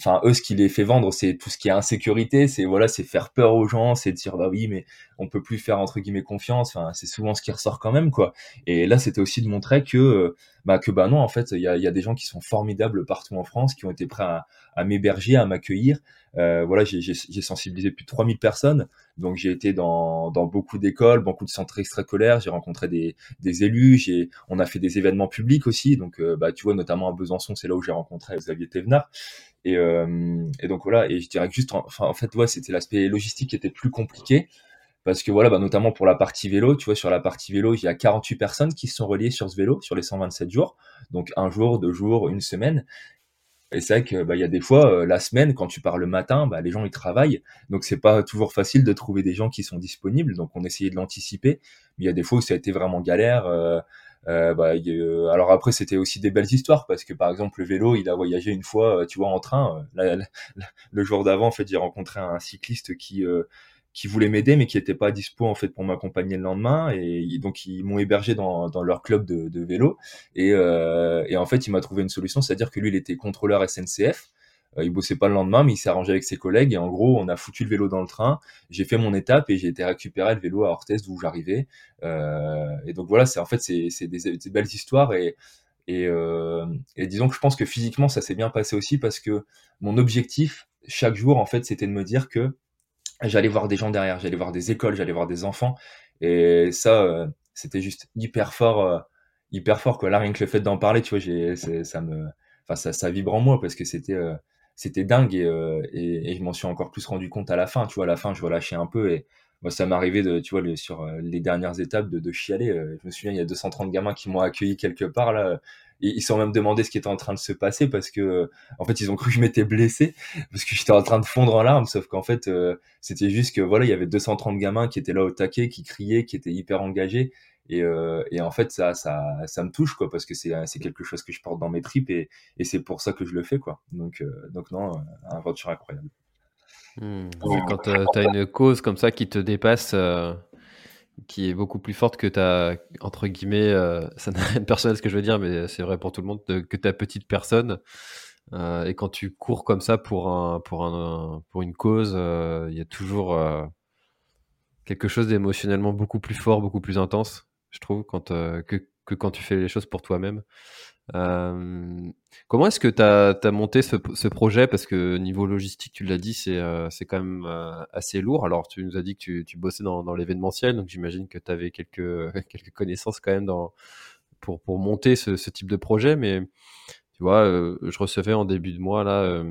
enfin eux ce qui les fait vendre c'est tout ce qui est insécurité c'est voilà c'est faire peur aux gens c'est dire bah oui mais on peut plus faire entre guillemets confiance. Enfin c'est souvent ce qui ressort quand même quoi. Et là c'était aussi de montrer que euh, bah que bah non en fait il y a, y a, des gens qui sont formidables partout en France qui ont été prêts à, à m'héberger à m'accueillir. Euh, voilà j'ai sensibilisé plus de 3000 personnes. Donc j'ai été dans, beaucoup d'écoles beaucoup de centres extracolaires. J'ai rencontré des, des élus. On a fait des événements publics aussi. Donc euh, bah tu vois notamment à Besançon c'est là où j'ai rencontré Xavier Thévenard. Euh, et donc voilà, et je dirais que juste, enfin, en fait, ouais, c'était l'aspect logistique qui était plus compliqué. Parce que voilà, bah, notamment pour la partie vélo, tu vois, sur la partie vélo, il y a 48 personnes qui se sont reliées sur ce vélo sur les 127 jours, donc un jour, deux jours, une semaine. Et c'est vrai que bah, y a des fois euh, la semaine quand tu pars le matin, bah, les gens ils travaillent, donc c'est pas toujours facile de trouver des gens qui sont disponibles. Donc on essayait de l'anticiper, mais il y a des fois où ça a été vraiment galère. Euh, euh, bah, alors après, c'était aussi des belles histoires parce que par exemple, le vélo, il a voyagé une fois, euh, tu vois, en train. Euh, le jour d'avant, en fait, j'ai rencontré un cycliste qui qui voulait m'aider mais qui n'était pas dispo en fait pour m'accompagner le lendemain. Et donc ils m'ont hébergé dans, dans leur club de, vélo. Et, euh, et en fait il m'a trouvé une solution. C'est-à-dire que lui il était contrôleur SNCF euh, il bossait pas le lendemain, mais il s'est arrangé avec ses collègues. Et en gros, on a foutu le vélo dans le train. J'ai fait mon étape et j'ai été récupérer le vélo à Orthez d'où j'arrivais. Euh, et donc voilà, c'est en fait c'est des, des, belles histoires. Et, euh, et disons que je pense que physiquement ça s'est bien passé aussi parce que mon objectif chaque jour en fait c'était de me dire que j'allais voir des gens derrière, j'allais voir des écoles, j'allais voir des enfants et ça euh, c'était juste hyper fort, euh, hyper fort quoi. Là rien que le fait d'en parler, tu vois, j'ai ça me, enfin ça, ça vibre en moi parce que c'était c'était dingue et, euh, et, et, je m'en suis encore plus rendu compte à la fin. Tu vois, à la fin, je relâchais un peu et moi, ça arrivé de, tu vois, sur les dernières étapes de, de chialer. je me souviens, il y a 230 gamins qui m'ont accueilli quelque part là ils sont même demandé ce qui était en train de se passer parce que en fait ils ont cru que je m'étais blessé parce que j'étais en train de fondre en larmes. Sauf qu'en fait euh, c'était juste que voilà il y avait 230 gamins qui étaient là au taquet qui criaient qui étaient hyper engagés. Et, euh, et en fait ça ça ça me touche quoi parce que c'est c'est quelque chose que je porte dans mes tripes et, et c'est pour ça que je le fais quoi. Donc euh, donc non aventure incroyable. Mmh. quand tu as une cause comme ça qui te dépasse qui est beaucoup plus forte que ta, entre guillemets, euh, ça n'a rien de personnel ce que je veux dire, mais c'est vrai pour tout le monde, que ta petite personne. Euh, et quand tu cours comme ça pour, un, pour, un, pour une cause, euh, il y a toujours quelque chose d'émotionnellement beaucoup plus fort, beaucoup plus intense, je trouve, quand, que, que quand tu fais les choses pour toi-même. Euh, comment est-ce que tu as, monté ce, projet? Parce que niveau logistique, tu l'as dit, c'est euh, quand même euh, assez lourd. Alors, tu nous as dit que tu, bossais dans, l'événementiel, donc j'imagine que tu avais quelques, quelques connaissances quand même dans, pour, pour monter ce, type de projet. Mais tu vois, je recevais en début de mois, là,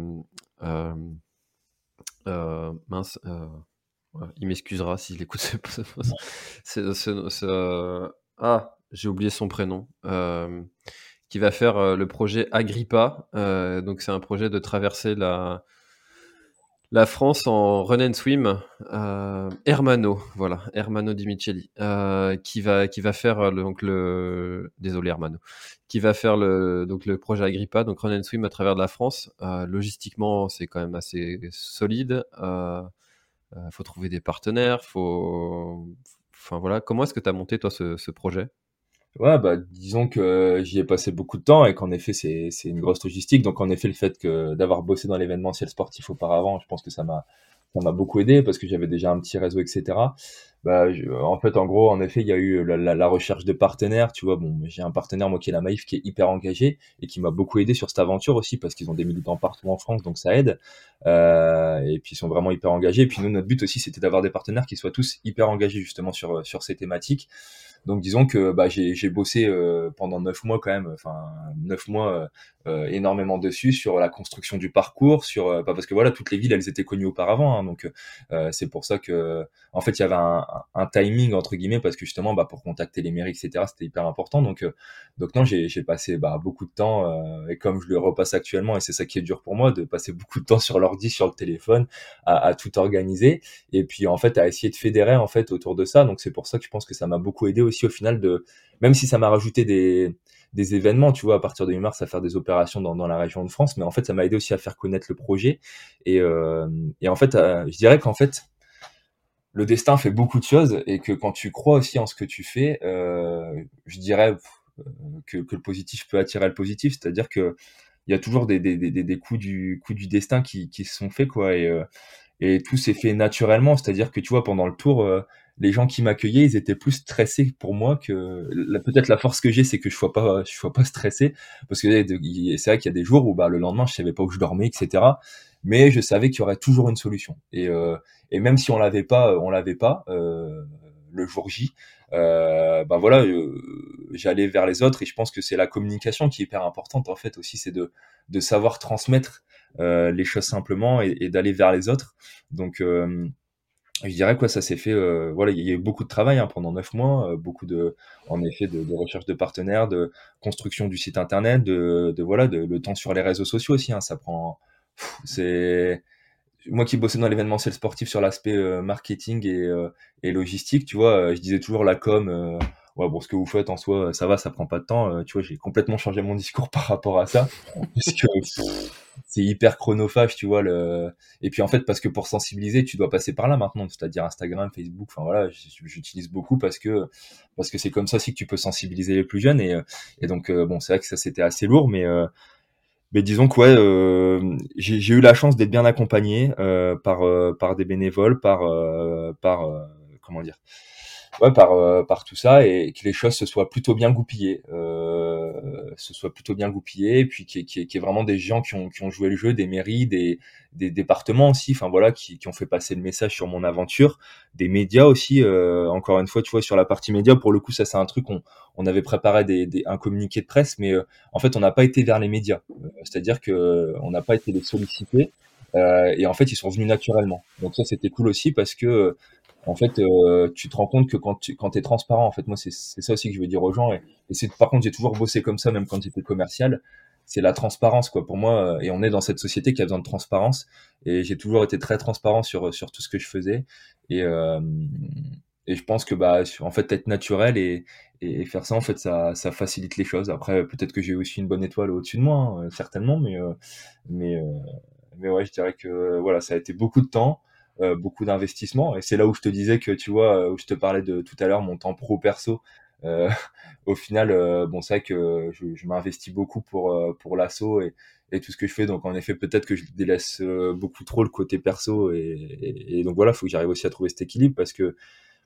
mince, il m'excusera s'il écoute ce, ah, j'ai oublié son prénom qui va faire euh, le projet Agrippa. Euh, donc c'est un projet de traverser la, la France en run and swim. Euh, Hermano, voilà, Hermano Di Micheli, qui va qui va faire le, donc le désolé Hermano, qui va faire le donc le projet Agrippa, donc run and swim à travers de la France. logistiquement, c'est quand même assez solide. Il faut trouver des partenaires, faut enfin voilà. Comment est-ce que tu as monté toi ce projet? Ouais, bah, disons que j'y ai passé beaucoup de temps et qu'en effet, c'est, c'est une grosse logistique. Donc, en effet, le fait que d'avoir bossé dans l'événementiel sportif auparavant, je pense que ça m'a, ça m'a beaucoup aidé parce que j'avais déjà un petit réseau, etc. Bah, en fait, en gros, en effet, il y a eu la, la, recherche de partenaires. Tu vois, bon, j'ai un partenaire, moi, qui est la Maïf, qui est hyper engagé et qui m'a beaucoup aidé sur cette aventure aussi parce qu'ils ont des militants partout en France, donc ça aide. Euh, et puis, ils sont vraiment hyper engagés. Et puis, nous, notre but aussi, c'était d'avoir des partenaires qui soient tous hyper engagés justement sur, sur ces thématiques. Donc disons que bah, j'ai bossé euh, pendant neuf mois quand même, enfin neuf mois euh, euh, énormément dessus sur la construction du parcours, sur bah, parce que voilà toutes les villes elles étaient connues auparavant, hein, donc c'est pour ça que en fait il y avait un, un, timing entre guillemets parce que justement bah, pour contacter les mairies etc c'était hyper important. Donc donc non j'ai passé bah, beaucoup de temps et comme je le repasse actuellement et c'est ça qui est dur pour moi de passer beaucoup de temps sur l'ordi sur le téléphone à, à, tout organiser et puis en fait à essayer de fédérer en fait autour de ça. Donc c'est pour ça que je pense que ça m'a beaucoup aidé aussi au final de, même si ça m'a rajouté des, des événements, tu vois, à partir de mi-mars, à faire des opérations dans, dans, la région de France, mais en fait, ça m'a aidé aussi à faire connaître le projet. Et, euh, et en fait, euh, je dirais qu'en fait, le destin fait beaucoup de choses et que quand tu crois aussi en ce que tu fais, euh, je dirais que, que, le positif peut attirer le positif, c'est-à-dire que il y a toujours des, des, des, des, coups du coups du destin qui, qui se sont faits quoi. Et, et tout s'est fait naturellement, c'est-à-dire que tu vois pendant le tour les gens qui m'accueillaient, ils étaient plus stressés pour moi que peut-être la force que j'ai, c'est que je sois pas, je sois pas stressé, parce que c'est vrai qu'il y a des jours où bah le lendemain je savais pas où je dormais, etc. Mais je savais qu'il y aurait toujours une solution. Et, euh, et même si on l'avait pas, on l'avait pas euh, le jour J. Euh, bah voilà, euh, j'allais vers les autres et je pense que c'est la communication qui est hyper importante en fait aussi, c'est de, de savoir transmettre euh, les choses simplement et, et d'aller vers les autres. Donc euh, je dirais quoi ça s'est fait euh, voilà il y a eu beaucoup de travail hein, pendant neuf mois euh, beaucoup de en effet de, de, recherche de partenaires de construction du site internet de, de voilà de, le temps sur les réseaux sociaux aussi hein, ça prend c'est moi qui bossais dans l'événementiel sportif sur l'aspect euh, marketing et, et logistique tu vois je disais toujours la com bon, ce que vous faites en soi, ça va, ça prend pas de temps. Euh, tu vois, j'ai complètement changé mon discours par rapport à ça. parce que c'est hyper chronophage, tu vois. Et puis en fait, parce que pour sensibiliser, tu dois passer par là maintenant, c'est-à-dire Instagram, Facebook, enfin voilà, j'utilise beaucoup parce que parce que c'est comme ça aussi que tu peux sensibiliser les plus jeunes. Et, et donc, euh, bon, c'est vrai que ça c'était assez lourd, mais. Euh, mais disons que ouais, euh, j'ai eu la chance d'être bien accompagné euh, par par des bénévoles, par par comment dire, ouais, par, euh, par tout ça et que les choses se soient plutôt bien goupillées, euh, se soient plutôt bien goupillées, puis qu'il y, ait vraiment des gens qui ont, qui ont joué le jeu, des mairies, des, des départements aussi, enfin voilà, qui, qui ont fait passer le message sur mon aventure, des médias aussi, euh, encore une fois, tu vois, sur la partie média, pour le coup, ça c'est un truc, on, on avait préparé des, des, un communiqué de presse, mais euh, en fait, on n'a pas été vers les médias, euh, c'est-à-dire que on n'a pas été les sollicités, et en fait, ils sont venus naturellement. Donc ça, c'était cool aussi parce que en fait, tu te rends compte que quand tu quand es transparent, en fait, moi, c'est ça aussi que je veux dire aux gens. Et, c'est par contre, j'ai toujours bossé comme ça, même quand j'étais commercial. C'est la transparence quoi. Pour moi et on est dans cette société qui a besoin de transparence. Et j'ai toujours été très transparent sur sur tout ce que je faisais. Et euh, et je pense que bah en fait être naturel et, et faire ça en fait ça, ça facilite les choses. Après peut-être que j'ai aussi une bonne étoile au-dessus de moi hein, certainement mais euh, mais euh, mais ouais je dirais que voilà ça a été beaucoup de temps euh, beaucoup d'investissement et c'est là où je te disais que tu vois où je te parlais de tout à l'heure mon temps pro perso euh, au final, euh, bon, c'est vrai que je, m'investis beaucoup pour euh, pour l'assaut et, et tout ce que je fais. Donc en effet, peut-être que je délaisse beaucoup trop le côté perso et, donc voilà, faut que j'arrive aussi à trouver cet équilibre parce que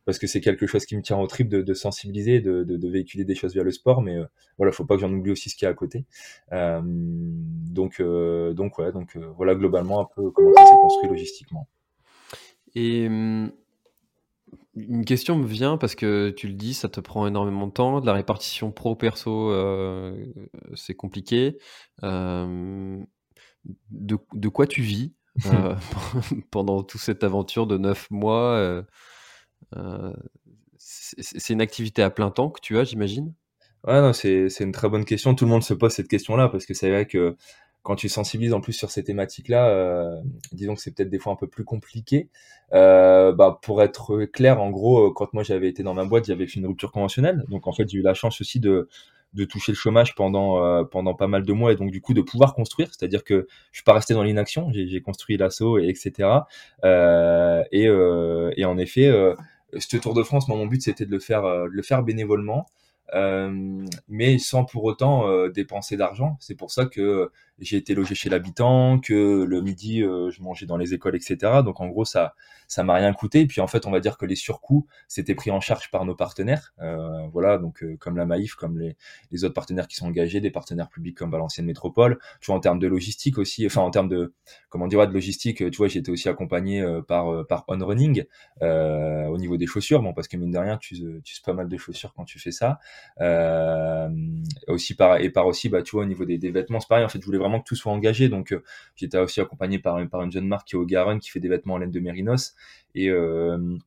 parce que c'est quelque chose qui me tient au trip de, sensibiliser, de, véhiculer des choses via le sport, mais euh, voilà, faut pas que j'en oublie aussi ce qu'il y a à côté. Euh, donc, euh, donc ouais, donc voilà globalement un peu comment ça s'est construit logistiquement. Et hum, une question me vient parce que tu le dis, ça te prend énormément de temps. De la répartition pro-perso, euh, c'est compliqué. Euh, de, de, quoi tu vis euh, pendant toute cette aventure de neuf mois C'est une activité à plein temps que tu as, j'imagine? Ouais, c'est une très bonne question. Tout le monde se pose cette question-là parce que c'est vrai que quand tu sensibilises en plus sur ces thématiques-là, euh, disons que c'est peut-être des fois un peu plus compliqué. Euh, bah, pour être clair, en gros, quand moi j'avais été dans ma boîte, j'avais fait une rupture conventionnelle. Donc en fait, j'ai eu la chance aussi de, de toucher le chômage pendant, euh, pendant pas mal de mois et donc du coup de pouvoir construire. C'est-à-dire que je suis pas resté dans l'inaction, j'ai construit l'assaut, et etc. Euh, et, euh, et en effet, ce Tour de France, moi, mon but c'était de le faire, de le faire bénévolement. Euh, mais sans pour autant euh, dépenser d'argent. C'est pour ça que j'ai été logé chez l'habitant, que le midi euh, je mangeais dans les écoles, etc. Donc en gros ça ça m'a rien coûté. Et puis en fait on va dire que les surcoûts c'était pris en charge par nos partenaires. voilà donc comme la Maïf, comme les, les, autres partenaires qui sont engagés, des partenaires publics comme Valenciennes Métropole. Tu vois en termes de logistique aussi, enfin en termes de comment dire de logistique, tu vois j'ai été aussi accompagné par par On Running au niveau des chaussures. Bon parce que mine de rien tu tu pas mal de chaussures quand tu fais ça. Euh, aussi par et par aussi, bah, tu vois, au niveau des, des vêtements, c'est pareil. En fait, je voulais vraiment que tout soit engagé, donc euh, j'étais aussi accompagné par, par une jeune marque qui est au Garonne, qui fait des vêtements en laine de mérinos et euh,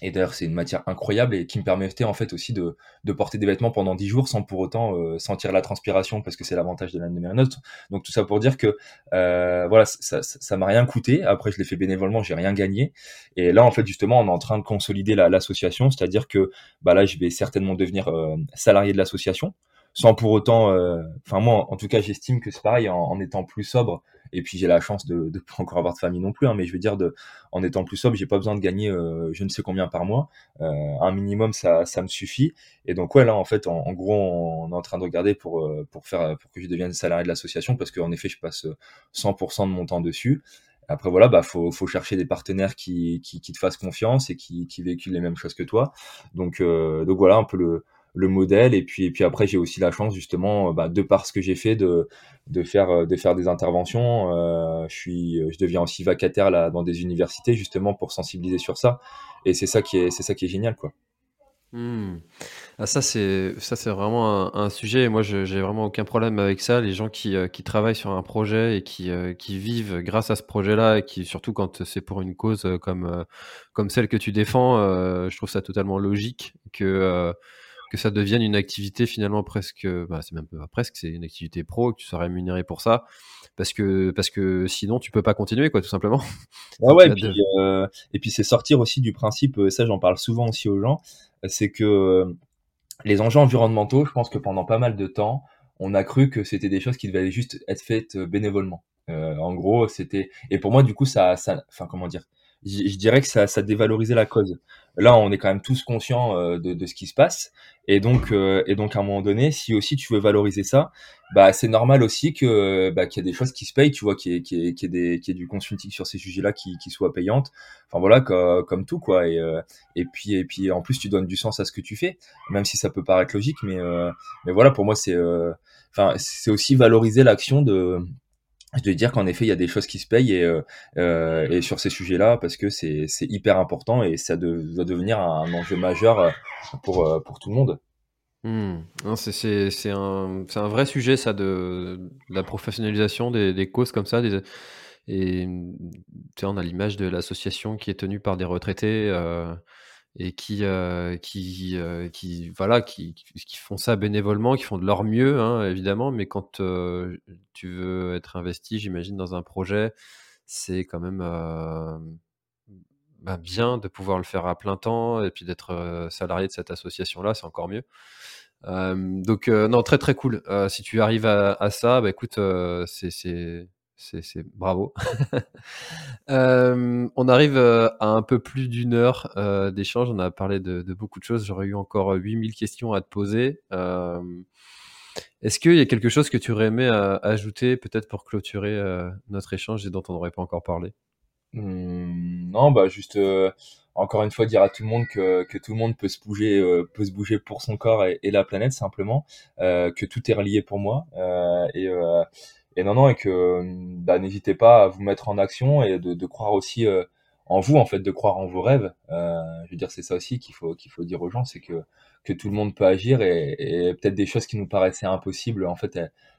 et d'ailleurs, c'est une matière incroyable et qui me permettait en fait aussi de, de porter des vêtements pendant 10 jours sans pour autant euh, sentir la transpiration parce que c'est l'avantage de la note. Donc tout ça pour dire que voilà, ça ça m'a rien coûté. Après, je l'ai fait bénévolement, j'ai rien gagné. Et là, en fait, justement, on est en train de consolider l'association, c'est-à-dire que bah là, je vais certainement devenir salarié de l'association sans pour autant, euh, enfin moi en tout cas j'estime que c'est pareil en, étant plus sobre. Et puis j'ai la chance de, de pas encore avoir de famille non plus, hein, mais je veux dire en étant plus sobre, j'ai pas besoin de gagner euh, je ne sais combien par mois, euh, un minimum ça, ça me suffit. Et donc ouais là en fait en, gros on est en train de regarder pour pour faire pour que je devienne salarié de l'association parce qu'en effet je passe 100% de mon temps dessus. Après voilà, bah faut, faut chercher des partenaires qui, qui, qui te fassent confiance et qui, qui véhiculent les mêmes choses que toi. Donc donc voilà un peu le le modèle. Et puis et puis après j'ai aussi la chance justement bah, de par ce que j'ai fait de de faire de faire des interventions. Euh, je suis je deviens aussi vacataire là dans des universités justement pour sensibiliser sur ça. Et c'est ça qui est c'est ça qui est génial quoi. Mmh. ah, ça c'est ça c'est vraiment un, sujet. Moi j'ai vraiment aucun problème avec ça. Les gens qui, euh, qui travaillent sur un projet et qui, euh, qui vivent grâce à ce projet là et qui surtout quand c'est pour une cause comme comme celle que tu défends je trouve ça totalement logique que que ça devienne une activité finalement presque, bah, c'est même pas presque, c'est une activité pro, que tu sois rémunéré pour ça, parce que parce que sinon tu peux pas continuer quoi, tout simplement. Ah ouais, et puis, euh, et puis c'est sortir aussi du principe, euh, ça j'en parle souvent aussi aux gens, c'est que euh, les enjeux environnementaux, je pense que pendant pas mal de temps, on a cru que c'était des choses qui devaient juste être faites bénévolement. en gros, c'était et pour moi du coup ça, ça, enfin comment dire, je, dirais que ça, ça dévalorisait la cause. Là, on est quand même tous conscients euh, de, de, ce qui se passe, et donc, euh, et donc à un moment donné, si aussi tu veux valoriser ça, bah c'est normal aussi que bah, qu'il y a des choses qui se payent, tu vois, qu'il y ait, y ait, y ait, des, du consulting sur ces sujets-là qui, qui soient payantes. Enfin voilà, comme, tout quoi. Et, euh, et puis et puis en plus tu donnes du sens à ce que tu fais, même si ça peut paraître logique, mais mais voilà pour moi c'est enfin c'est aussi valoriser l'action de je dois dire qu'en effet, il y a des choses qui se payent et, euh, euh sur ces sujets-là, parce que c'est hyper important et ça doit devenir un, enjeu majeur euh, pour, tout le monde. Mmh. C'est un, vrai sujet, ça, de, de la professionnalisation des, causes comme ça. Et on a l'image de l'association qui est tenue par des retraités et qui, qui, qui, voilà, qui, qui, font ça bénévolement, qui font de leur mieux, hein, évidemment. Mais quand tu veux être investi, j'imagine, dans un projet, c'est quand même bah, bien de pouvoir le faire à plein temps et puis d'être salarié de cette association-là, c'est encore mieux. donc non, très très cool. si tu arrives à, ça, bah écoute, c'est c'est bravo. on arrive à un peu plus d'une heure d'échange. On a parlé de, beaucoup de choses. J'aurais eu encore 8000 questions à te poser. Est-ce qu'il y a quelque chose que tu aurais aimé ajouter, peut-être pour clôturer notre échange et dont on n'aurait pas encore parlé? Mmh, non, bah juste euh, encore une fois dire à tout le monde que, tout le monde peut se bouger, euh, peut se bouger pour son corps et, la planète simplement, euh, que tout est relié pour moi et et non non et que bah, n'hésitez pas à vous mettre en action et de, de croire aussi en vous en fait, de croire en vos rêves. je veux dire c'est ça aussi qu'il faut qu'il faut dire aux gens, c'est que que tout le monde peut agir et, et peut-être des choses qui nous paraissaient impossibles en fait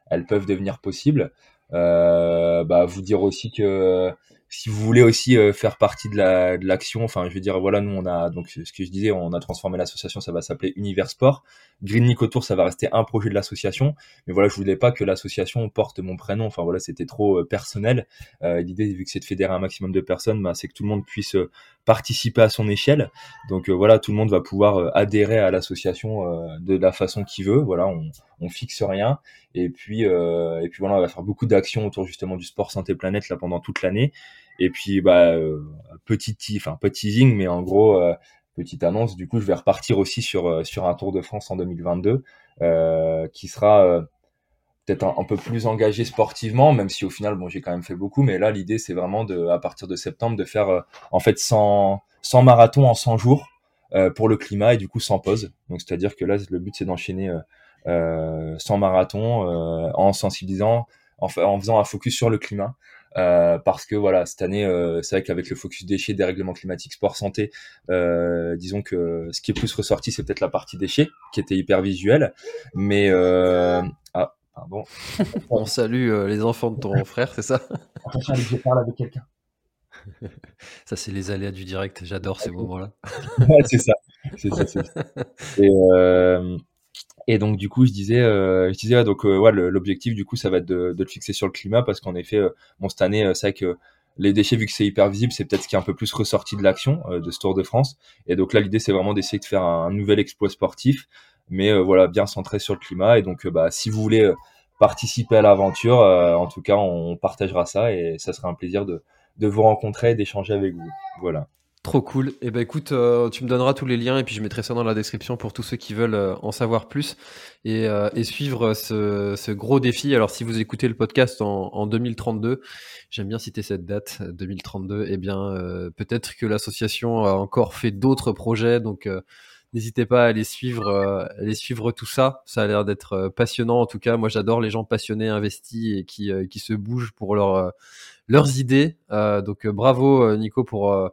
elles, peuvent devenir possibles. bah vous dire aussi que si vous voulez aussi euh, faire partie de la l'action, enfin je veux dire voilà nous on a donc ce que je disais on a transformé l'association ça va s'appeler Univers Sport. Green Nick autour ça va rester un projet de l'association, mais voilà je voulais pas que l'association porte mon prénom. Enfin voilà c'était trop euh, personnel. Euh, L'idée vu que c'est de fédérer un maximum de personnes, bah, c'est que tout le monde puisse euh, participer à son échelle. Donc voilà tout le monde va pouvoir adhérer à l'association de la façon qu'il veut. Voilà on on fixe rien et puis et puis voilà on va faire beaucoup d'actions autour justement du sport santé planète là pendant toute l'année et puis, bah, euh, petit, enfin, petit teasing, mais en gros, euh, petite annonce. Du coup, je vais repartir aussi sur, euh, sur un Tour de France en 2022, qui sera peut-être un, peu plus engagé sportivement, même si au final, bon, j'ai quand même fait beaucoup. Mais là, l'idée, c'est vraiment de, à partir de septembre, de faire en fait 100, 100 marathons en 100 jours pour le climat et du coup sans pause. Donc, c'est-à-dire que là, le but, c'est d'enchaîner euh, 100 marathons en sensibilisant, en, en faisant un focus sur le climat. Euh, parce que voilà, cette année, euh, c'est vrai qu'avec le focus déchets, dérèglement climatique, sport, santé, euh, disons que ce qui est plus ressorti, c'est peut-être la partie déchets, qui était hyper visuelle. Mais ah, pardon. On salue les enfants de ton frère, c'est ça? Attention, je parle avec quelqu'un. Ça, c'est les aléas du direct. J'adore ces moments-là. ouais, c'est ça. C'est ça, ça. Et, et donc du coup, je disais, euh, je disais, donc euh, ouais, l'objectif du coup, ça va être de, de, le fixer sur le climat parce qu'en effet, euh, bon cette année, c'est vrai que les déchets, vu que c'est hyper visible, c'est peut-être ce qui est un peu plus ressorti de l'action de ce Tour de France. Et donc là, l'idée, c'est vraiment d'essayer de faire un, nouvel exploit sportif, mais voilà, bien centré sur le climat. Et donc, bah, si vous voulez participer à l'aventure, en tout cas, on, partagera ça et ça sera un plaisir de, de vous rencontrer et d'échanger avec vous. Voilà. Trop cool. Et eh ben écoute, euh, tu me donneras tous les liens et puis je mettrai ça dans la description pour tous ceux qui veulent euh, en savoir plus et, euh, et suivre ce, gros défi. Alors si vous écoutez le podcast en, en 2032, j'aime bien citer cette date 2032. Eh bien peut-être que l'association a encore fait d'autres projets, donc n'hésitez pas à aller suivre, aller suivre tout ça. Ça a l'air d'être passionnant en tout cas. Moi j'adore les gens passionnés, investis et qui, qui se bougent pour leur, leurs idées. donc bravo Nico pour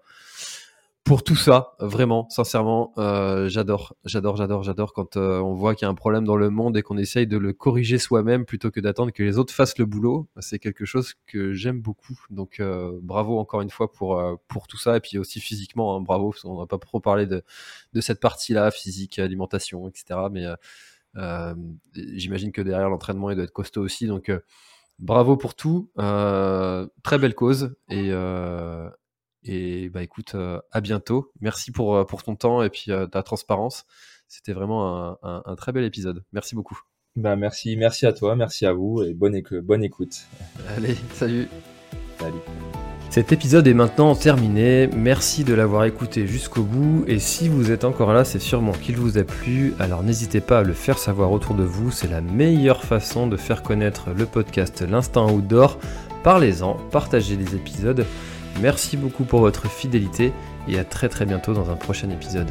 pour tout ça, vraiment, sincèrement, euh, j'adore, j'adore, j'adore, j'adore quand euh, on voit qu'il y a un problème dans le monde et qu'on essaye de le corriger soi-même plutôt que d'attendre que les autres fassent le boulot. C'est quelque chose que j'aime beaucoup. Donc euh, bravo encore une fois pour pour tout ça et puis aussi physiquement, hein, bravo. Qu'on n'a pas trop parlé de de cette partie-là, physique, alimentation, etc. Mais j'imagine que derrière l'entraînement, il doit être costaud aussi. Donc bravo pour tout, très belle cause et et bah écoute, euh, à bientôt. Merci pour, euh, pour ton temps et puis euh, ta transparence. C'était vraiment un, un, très bel épisode. Merci beaucoup. Bah merci, merci à toi, merci à vous et bonne, bonne écoute. Allez, salut. Salut. Cet épisode est maintenant terminé. Merci de l'avoir écouté jusqu'au bout. Et si vous êtes encore là, c'est sûrement qu'il vous a plu. Alors n'hésitez pas à le faire savoir autour de vous. C'est la meilleure façon de faire connaître le podcast L'Instant Outdoor. Parlez-en, partagez les épisodes. Merci beaucoup pour votre fidélité et à très très bientôt dans un prochain épisode.